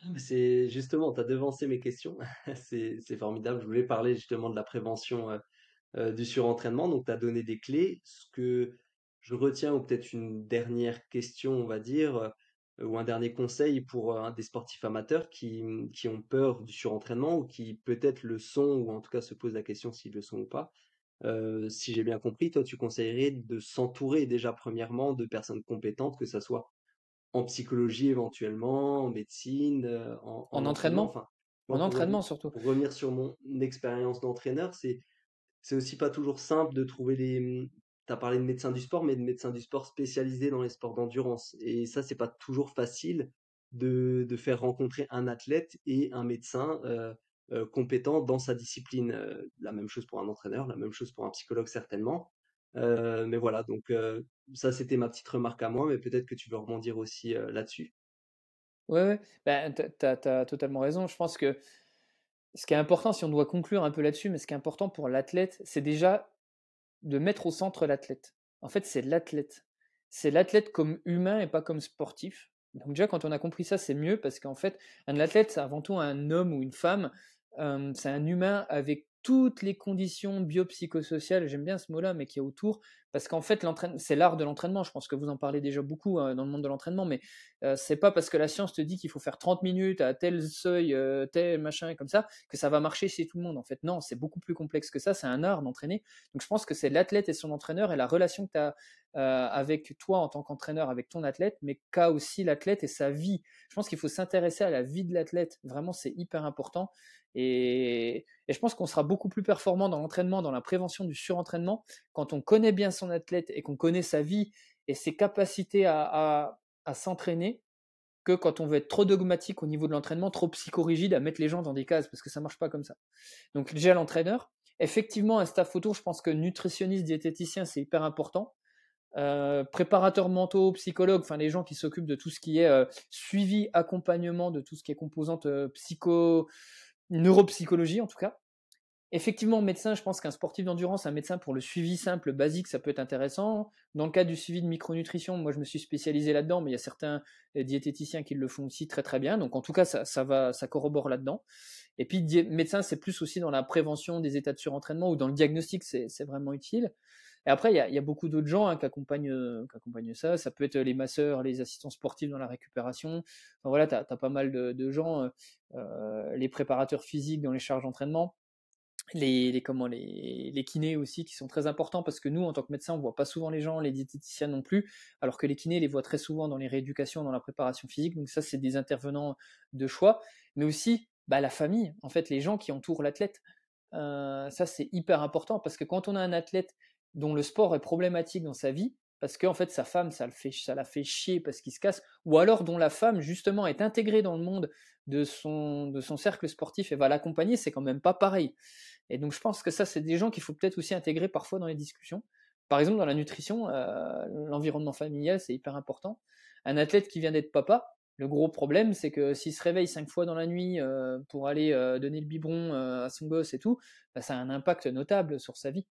Speaker 1: Ah, c'est justement, tu as devancé mes questions, [LAUGHS] c'est formidable. Je voulais parler justement de la prévention euh, euh, du surentraînement, donc tu as donné des clés. Ce que je retiens, ou peut-être une dernière question, on va dire, ou un dernier conseil pour euh, des sportifs amateurs qui, qui ont peur du surentraînement ou qui peut-être le sont ou en tout cas se posent la question s'ils le sont ou pas. Euh, si j'ai bien compris, toi tu conseillerais de s'entourer déjà premièrement de personnes compétentes, que ça soit en psychologie éventuellement, en médecine, euh, en,
Speaker 2: en, entraînement, enfin, en entraînement surtout.
Speaker 1: Pour revenir sur mon expérience d'entraîneur, c'est c'est aussi pas toujours simple de trouver les, tu as parlé de médecins du sport, mais de médecins du sport spécialisés dans les sports d'endurance. Et ça, c'est pas toujours facile de, de, faire rencontrer un athlète et un médecin euh, euh, compétent dans sa discipline. Euh, la même chose pour un entraîneur, la même chose pour un psychologue certainement. mais voilà, donc ça, c'était ma petite remarque à moi, mais peut-être que tu veux rebondir aussi là-dessus.
Speaker 2: Ouais, ouais. Ben, tu as, totalement raison. Je pense que ce qui est important, si on doit conclure un peu là-dessus, mais ce qui est important pour l'athlète, c'est déjà de mettre au centre l'athlète. En fait, c'est l'athlète. C'est l'athlète comme humain et pas comme sportif. Donc déjà, quand on a compris ça, c'est mieux parce qu'en fait, un athlète, c'est avant tout un homme ou une femme. c'est un humain avec toutes les conditions biopsychosociales, j'aime bien ce mot-là, mais qui est autour, parce qu'en fait, c'est l'art de l'entraînement. Je pense que vous en parlez déjà beaucoup hein, dans le monde de l'entraînement, mais euh, c'est pas parce que la science te dit qu'il faut faire 30 minutes à tel seuil, euh, tel machin, comme ça, que ça va marcher chez tout le monde. En fait, non, c'est beaucoup plus complexe que ça. C'est un art d'entraîner. Donc, je pense que c'est l'athlète et son entraîneur et la relation que tu as euh, avec toi en tant qu'entraîneur, avec ton athlète, mais qu'a aussi l'athlète et sa vie. Je pense qu'il faut s'intéresser à la vie de l'athlète. Vraiment, c'est hyper important. Et, je pense qu'on sera beaucoup plus performant dans l'entraînement, dans la prévention du surentraînement, quand on connaît bien son athlète et qu'on connaît sa vie et ses capacités à, s'entraîner, que quand on veut être trop dogmatique au niveau de l'entraînement, trop psychorigide à mettre les gens dans des cases, parce que ça marche pas comme ça. Donc déjà l'entraîneur, effectivement un staff autour, je pense que nutritionniste, diététicien, c'est hyper important. Euh, préparateurs mentaux, psychologues, enfin les gens qui s'occupent de tout ce qui est euh, suivi, accompagnement, de tout ce qui est composante euh, psycho, neuropsychologie en tout cas. Effectivement, médecin, je pense qu'un sportif d'endurance, un médecin pour le suivi simple, basique, ça peut être intéressant. Dans le cas du suivi de micronutrition, moi je me suis spécialisé là-dedans, mais il y a certains euh, diététiciens qui le font aussi très très bien. Donc en tout cas, ça, va, ça corrobore là-dedans. Et puis médecin, c'est plus aussi dans la prévention des états de surentraînement ou dans le diagnostic, c'est vraiment utile. Et après, il y a, beaucoup d'autres gens hein, qui, accompagnent, euh, qui, accompagnent, ça. Ça peut être les masseurs, les assistants sportifs dans la récupération. Voilà, tu as, pas mal de, gens, euh, euh, les préparateurs physiques dans les charges d'entraînement. Les, comment, les, kinés aussi qui sont très importants parce que nous, en tant que médecins, on voit pas souvent les gens, les diététiciens non plus, alors que les kinés les voient très souvent dans les rééducations, dans la préparation physique. Donc ça, c'est des intervenants de choix, mais aussi bah, la famille, en fait, les gens qui entourent l'athlète. ça, c'est hyper important parce que quand on a un athlète dont le sport est problématique dans sa vie, parce qu'en fait sa femme ça, le fait, ça la fait chier parce qu'il se casse, ou alors dont la femme justement est intégrée dans le monde de son, de son cercle sportif et va l'accompagner, c'est quand même pas pareil. Et donc je pense que ça c'est des gens qu'il faut peut-être aussi intégrer parfois dans les discussions. Par exemple dans la nutrition, euh, l'environnement familial c'est hyper important. Un athlète qui vient d'être papa, le gros problème c'est que s'il se réveille cinq fois dans la nuit euh, pour aller euh, donner le biberon à son gosse et tout, bah, ça a un impact notable sur sa vie.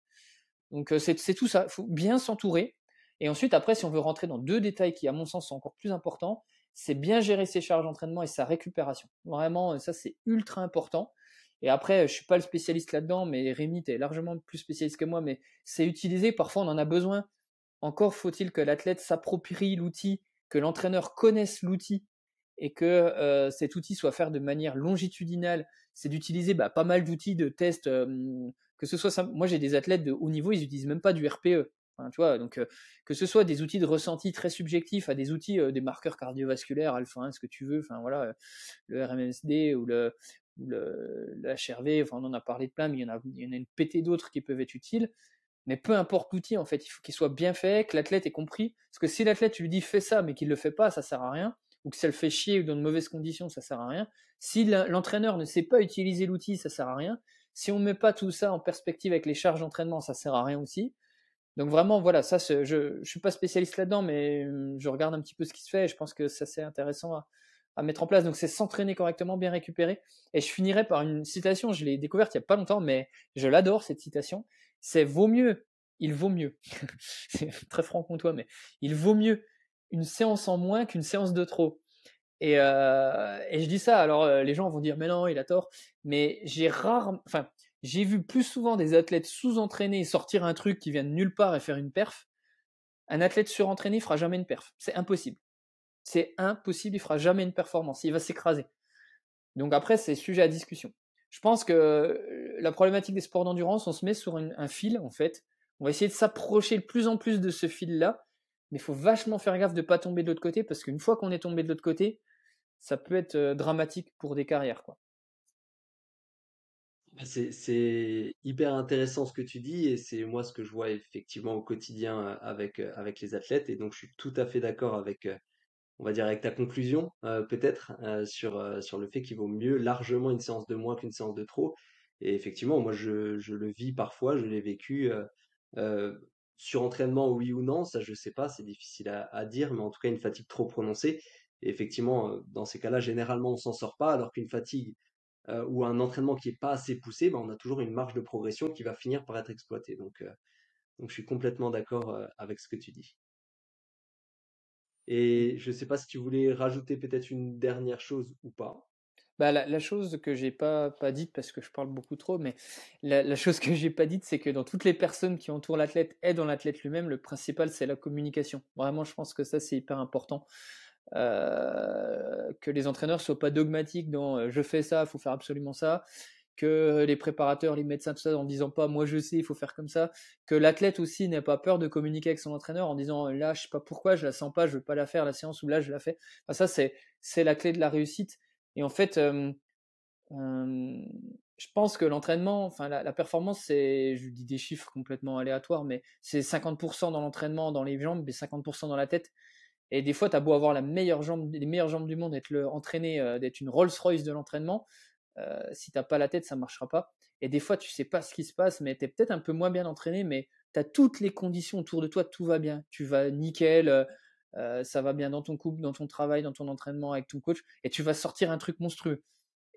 Speaker 2: Donc c'est tout ça, il faut bien s'entourer. Et ensuite, après, si on veut rentrer dans deux détails qui, à mon sens, sont encore plus importants, c'est bien gérer ses charges d'entraînement et sa récupération. Vraiment, ça, c'est ultra important. Et après, je ne suis pas le spécialiste là-dedans, mais Rémi, tu es largement plus spécialiste que moi, mais c'est utilisé, parfois on en a besoin. Encore faut-il que l'athlète s'approprie l'outil, que l'entraîneur connaisse l'outil et que cet outil soit fait de manière longitudinale. C'est d'utiliser bah, pas mal d'outils de tests que ce soit moi j'ai des athlètes de haut niveau, ils n'utilisent même pas du RPE. tu vois, donc euh, que ce soit des outils de ressenti très subjectifs à des outils, euh, des marqueurs cardiovasculaires, alpha 1, ce que tu veux, enfin voilà, euh, le RMSD ou le, le, HRV, enfin on en a parlé de plein, mais il y en a, il y en a une pété d'autres qui peuvent être utiles. Mais peu importe l'outil, en fait, il faut qu'il soit bien fait, que l'athlète ait compris. Parce que si l'athlète, tu lui dis fais ça, mais qu'il le fait pas, ça sert à rien. Ou que ça le fait chier ou dans de mauvaises conditions, ça sert à rien. Si l'entraîneur ne sait pas utiliser l'outil, ça sert à rien. Si on ne met pas tout ça en perspective avec les charges d'entraînement, ça sert à rien aussi. Donc vraiment, voilà, ça, je ne suis pas spécialiste là-dedans, mais hum, je regarde un petit peu ce qui se fait et je pense que ça c'est intéressant à, mettre en place. Donc c'est s'entraîner correctement, bien récupérer. Et je finirai par une citation, je l'ai découverte il n'y a pas longtemps, mais je l'adore cette citation. C'est vaut mieux, il vaut mieux, [LAUGHS] c'est très franc contre toi, mais il vaut mieux une séance en moins qu'une séance de trop. Et, je dis ça, alors les gens vont dire mais non, il a tort. Mais j'ai rarement, enfin, j'ai vu plus souvent des athlètes sous-entraînés sortir un truc qui vient de nulle part et faire une perf. Un athlète surentraîné fera jamais une perf. C'est impossible. C'est impossible, il fera jamais une performance. Il va s'écraser. Donc après, c'est sujet à discussion. Je pense que la problématique des sports d'endurance, on se met sur un fil en fait. On va essayer de s'approcher de plus en plus de ce fil-là mais il faut vachement faire gaffe de ne pas tomber de l'autre côté, parce qu'une fois qu'on est tombé de l'autre côté, ça peut être euh, dramatique pour des carrières. Quoi.
Speaker 1: Bah, c'est hyper intéressant ce que tu dis, et c'est moi ce que je vois effectivement au quotidien euh, avec, euh, avec les athlètes, et donc je suis tout à fait d'accord avec, on va dire, avec ta conclusion, peut-être, sur, sur le fait qu'il vaut mieux largement une séance de moins qu'une séance de trop. Et effectivement, moi je, je le vis parfois, je l'ai vécu. Surentraînement, oui ou non, ça je sais pas, c'est difficile à, dire, mais en tout cas une fatigue trop prononcée. Et effectivement, euh, dans ces cas-là, généralement on s'en sort pas, alors qu'une fatigue euh, ou un entraînement qui est pas assez poussé, ben, on a toujours une marge de progression qui va finir par être exploitée. Donc, euh, je suis complètement d'accord avec ce que tu dis. Et je sais pas si tu voulais rajouter peut-être une dernière chose ou pas.
Speaker 2: Bah, la, chose que j'ai pas, pas dite, parce que je parle beaucoup trop, mais la, chose que j'ai pas dite, c'est que dans toutes les personnes qui entourent l'athlète et dans l'athlète lui-même, le principal, c'est la communication. Vraiment, je pense que ça, c'est hyper important. Euh, que les entraîneurs soient pas dogmatiques dans euh, je fais ça, il faut faire absolument ça, que les préparateurs, les médecins, tout ça, en disant pas moi je sais, il faut faire comme ça, que l'athlète aussi n'ait pas peur de communiquer avec son entraîneur en disant là je sais pas pourquoi, je la sens pas, je veux pas la faire la séance ou là je la fais. ça c'est c'est la clé de la réussite. Et en fait, je pense que l'entraînement, enfin la, performance, c'est, je dis des chiffres complètement aléatoires, mais c'est 50% dans l'entraînement, dans les jambes, et 50% dans la tête. Et des fois, tu as beau avoir les meilleures jambes du monde, être entraîné, d'être une Rolls-Royce de l'entraînement, si t'as pas la tête, ça marchera pas. Et des fois, tu sais pas ce qui se passe, mais tu es peut-être un peu moins bien entraîné, mais tu as toutes les conditions autour de toi, tout va bien. Tu vas nickel, euh, ça va bien dans ton couple, dans ton travail, dans ton entraînement avec ton coach, et tu vas sortir un truc monstrueux.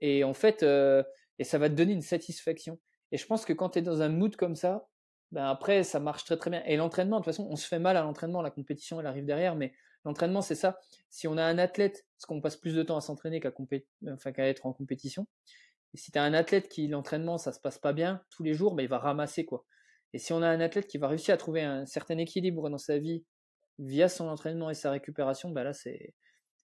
Speaker 2: Et en fait, euh, et ça va te donner une satisfaction. Et je pense que quand tu es dans un mood comme ça, ben après, ça marche très très bien. Et l'entraînement, de toute façon, on se fait mal à l'entraînement, la compétition, elle arrive derrière, mais l'entraînement, c'est ça. Si on a un athlète, parce qu'on passe plus de temps à s'entraîner qu'à enfin, qu'à être en compétition, et si tu as un athlète qui, l'entraînement, ça se passe pas bien tous les jours, ben, il va ramasser, quoi. Et si on a un athlète qui va réussir à trouver un certain équilibre dans sa vie via son entraînement et sa récupération, bah là, c'est,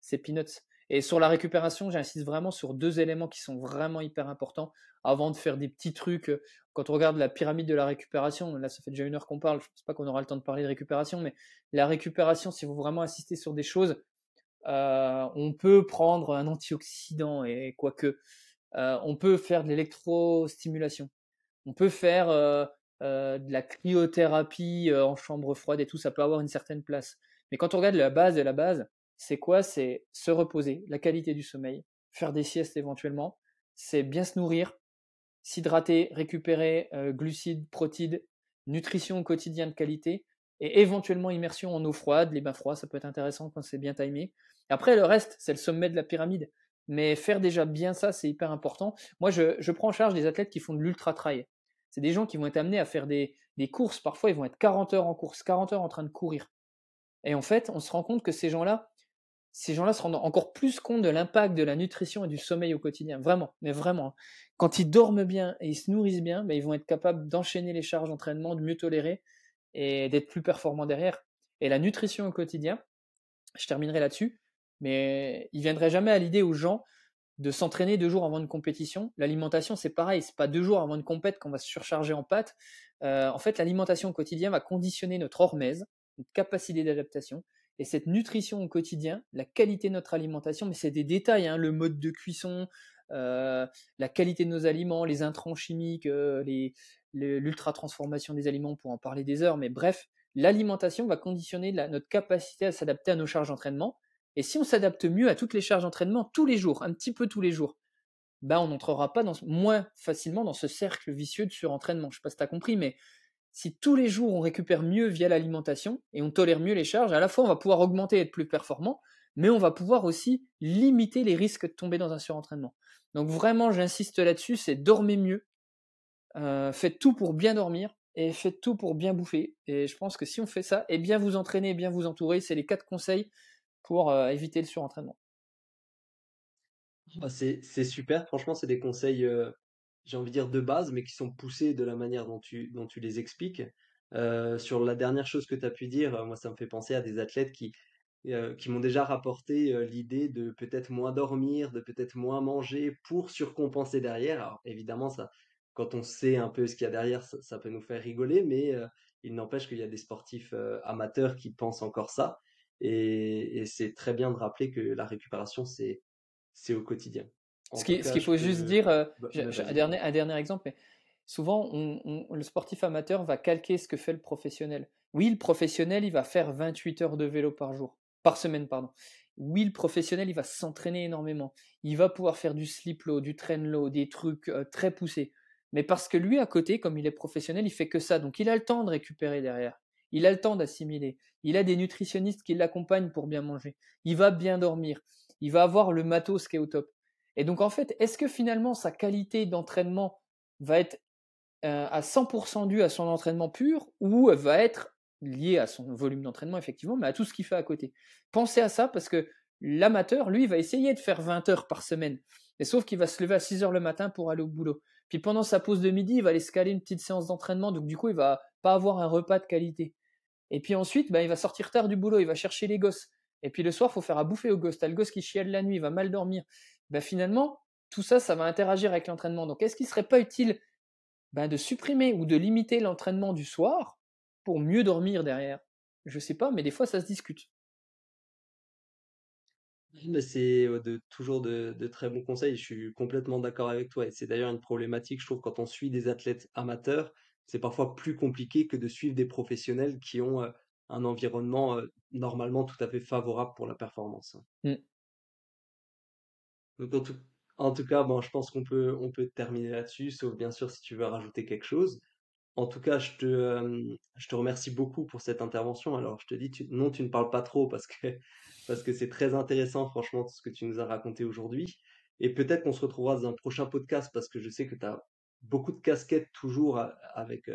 Speaker 2: c'est peanuts. Et sur la récupération, j'insiste vraiment sur deux éléments qui sont vraiment hyper importants avant de faire des petits trucs. Quand on regarde la pyramide de la récupération, là, ça fait déjà une heure qu'on parle, je ne pense pas qu'on aura le temps de parler de récupération, mais la récupération, si vous vraiment insister sur des choses, euh, on peut prendre un antioxydant et quoique, euh, on peut faire de l'électrostimulation. On peut faire euh, euh, de la cryothérapie euh, en chambre froide et tout, ça peut avoir une certaine place. Mais quand on regarde la base de la base, c'est quoi? C'est se reposer, la qualité du sommeil, faire des siestes éventuellement, c'est bien se nourrir, s'hydrater, récupérer euh, glucides, protides, nutrition au quotidien de qualité, et éventuellement immersion en eau froide, les bains froids, ça peut être intéressant quand c'est bien timé. Après, le reste, c'est le sommet de la pyramide. Mais faire déjà bien ça, c'est hyper important. Moi, je, je, prends en charge des athlètes qui font de l'ultra-trail. C'est des gens qui vont être amenés à faire des, courses. Parfois, ils vont être 40 heures en course, 40 heures en train de courir. Et en fait, on se rend compte que ces gens-là, ces gens-là se rendent encore plus compte de l'impact de la nutrition et du sommeil au quotidien. Vraiment, mais vraiment. Hein. Quand ils dorment bien et ils se nourrissent bien, ben, ils vont être capables d'enchaîner les charges d'entraînement, de mieux tolérer et d'être plus performants derrière. Et la nutrition au quotidien, je terminerai là-dessus, mais il viendrait jamais à l'idée aux gens de s'entraîner deux jours avant une compétition. L'alimentation, c'est pareil, c'est pas deux jours avant une compète qu'on va se surcharger en pâtes. Euh, en fait, l'alimentation au quotidien va conditionner notre hormèse, notre capacité d'adaptation. Et cette nutrition au quotidien, la qualité de notre alimentation, mais c'est des détails, hein, le mode de cuisson, euh, la qualité de nos aliments, les intrants chimiques, euh, l'ultra transformation des aliments, pour en parler des heures. Mais bref, l'alimentation va conditionner notre capacité à s'adapter à nos charges d'entraînement et si on s'adapte mieux à toutes les charges d'entraînement tous les jours, un petit peu tous les jours, bah on n'entrera pas dans, moins facilement dans ce cercle vicieux de surentraînement. Je sais pas si tu as compris, mais si tous les jours on récupère mieux via l'alimentation et on tolère mieux les charges, à la fois on va pouvoir augmenter et être plus performant, mais on va pouvoir aussi limiter les risques de tomber dans un surentraînement. Donc vraiment, j'insiste là-dessus, c'est dormez mieux, euh, faites tout pour bien dormir et faites tout pour bien bouffer. Et je pense que si on fait ça, et bien vous entraîner, et bien vous entourer, c'est les quatre conseils pour éviter le surentraînement.
Speaker 1: Bah, c'est super, franchement, c'est des conseils, j'ai envie de dire de base, mais qui sont poussés de la manière dont tu, les expliques. Sur la dernière chose que tu as pu dire, moi, ça me fait penser à des athlètes qui, m'ont déjà rapporté l'idée de peut-être moins dormir, de peut-être moins manger pour surcompenser derrière. Alors, évidemment, quand on sait un peu ce qu'il y a derrière, ça, peut nous faire rigoler, mais il n'empêche qu'il y a des sportifs amateurs qui pensent encore ça. Et, c'est très bien de rappeler que la récupération, c'est au quotidien.
Speaker 2: ce qu'il faut juste dire, euh, bah, un, dernier, un dernier exemple, mais souvent on, le sportif amateur va calquer ce que fait le professionnel. Oui, le professionnel, il va faire 28 heures de vélo par jour, par semaine, pardon. Oui, le professionnel, il va s'entraîner énormément. Il va pouvoir faire du slip low, du train low, des trucs euh, très poussés. Mais parce que lui, à côté, comme il est professionnel, il fait que ça. Donc il a le temps de récupérer derrière. Il a le temps d'assimiler. Il a des nutritionnistes qui l'accompagnent pour bien manger. Il va bien dormir. Il va avoir le matos qui est au top. Et donc en fait, est-ce que finalement sa qualité d'entraînement va être euh, à 100% due à son entraînement pur ou va être liée à son volume d'entraînement effectivement, mais à tout ce qu'il fait à côté? Pensez à ça parce que l'amateur, lui, va essayer de faire 20 heures par semaine. Et sauf qu'il va se lever à 6 heures le matin pour aller au boulot. Puis pendant sa pause de midi, il va aller se une petite séance d'entraînement. Donc du coup, il va pas avoir un repas de qualité. Et puis ensuite, ben, il va sortir tard du boulot, il va chercher les gosses. Et puis le soir, faut faire à bouffer aux gosses. T'as le gosse qui chiale la nuit, il va mal dormir. Ben, finalement, tout ça, ça va interagir avec l'entraînement. Donc est-ce qu'il serait pas utile ben, de supprimer ou de limiter l'entraînement du soir pour mieux dormir derrière? Je sais pas, mais des fois, ça se discute.
Speaker 1: c'est de, toujours de, de, très bons conseils. Je suis complètement d'accord avec toi. Et c'est d'ailleurs une problématique, je trouve, quand on suit des athlètes amateurs, c'est parfois plus compliqué que de suivre des professionnels qui ont un environnement normalement tout à fait favorable pour la performance. Mmh. Donc en tout, en tout cas, bon, je pense qu'on peut, on peut terminer là-dessus, sauf bien sûr si tu veux rajouter quelque chose. En tout cas, je te, je te remercie beaucoup pour cette intervention. Alors, je te dis, non, tu ne parles pas trop parce que [LAUGHS] parce que c'est très intéressant, franchement, tout ce que tu nous as raconté aujourd'hui. Et peut-être qu'on se retrouvera dans un prochain podcast parce que je sais que tu as beaucoup de casquettes toujours avec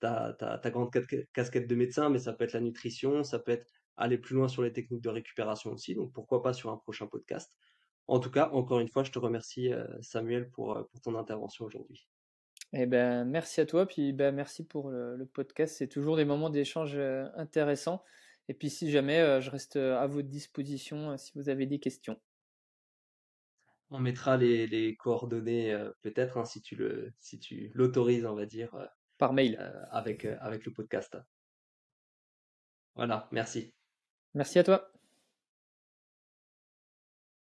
Speaker 1: ta, grande casquette de médecin, mais ça peut être la nutrition, ça peut être aller plus loin sur les techniques de récupération aussi. Donc, pourquoi pas sur un prochain podcast. En tout cas, encore une fois, je te remercie, Samuel, pour, pour ton intervention aujourd'hui.
Speaker 2: Eh ben, merci à toi, puis ben, merci pour le, podcast. C'est toujours des moments d'échange intéressants. Et puis, si jamais, je reste à votre disposition si vous avez des questions.
Speaker 1: On mettra les, les coordonnées, peut-être, hein, si tu le, si tu l'autorises, on va dire.
Speaker 2: Par mail.
Speaker 1: avec, avec le podcast. Voilà, merci.
Speaker 2: Merci à toi.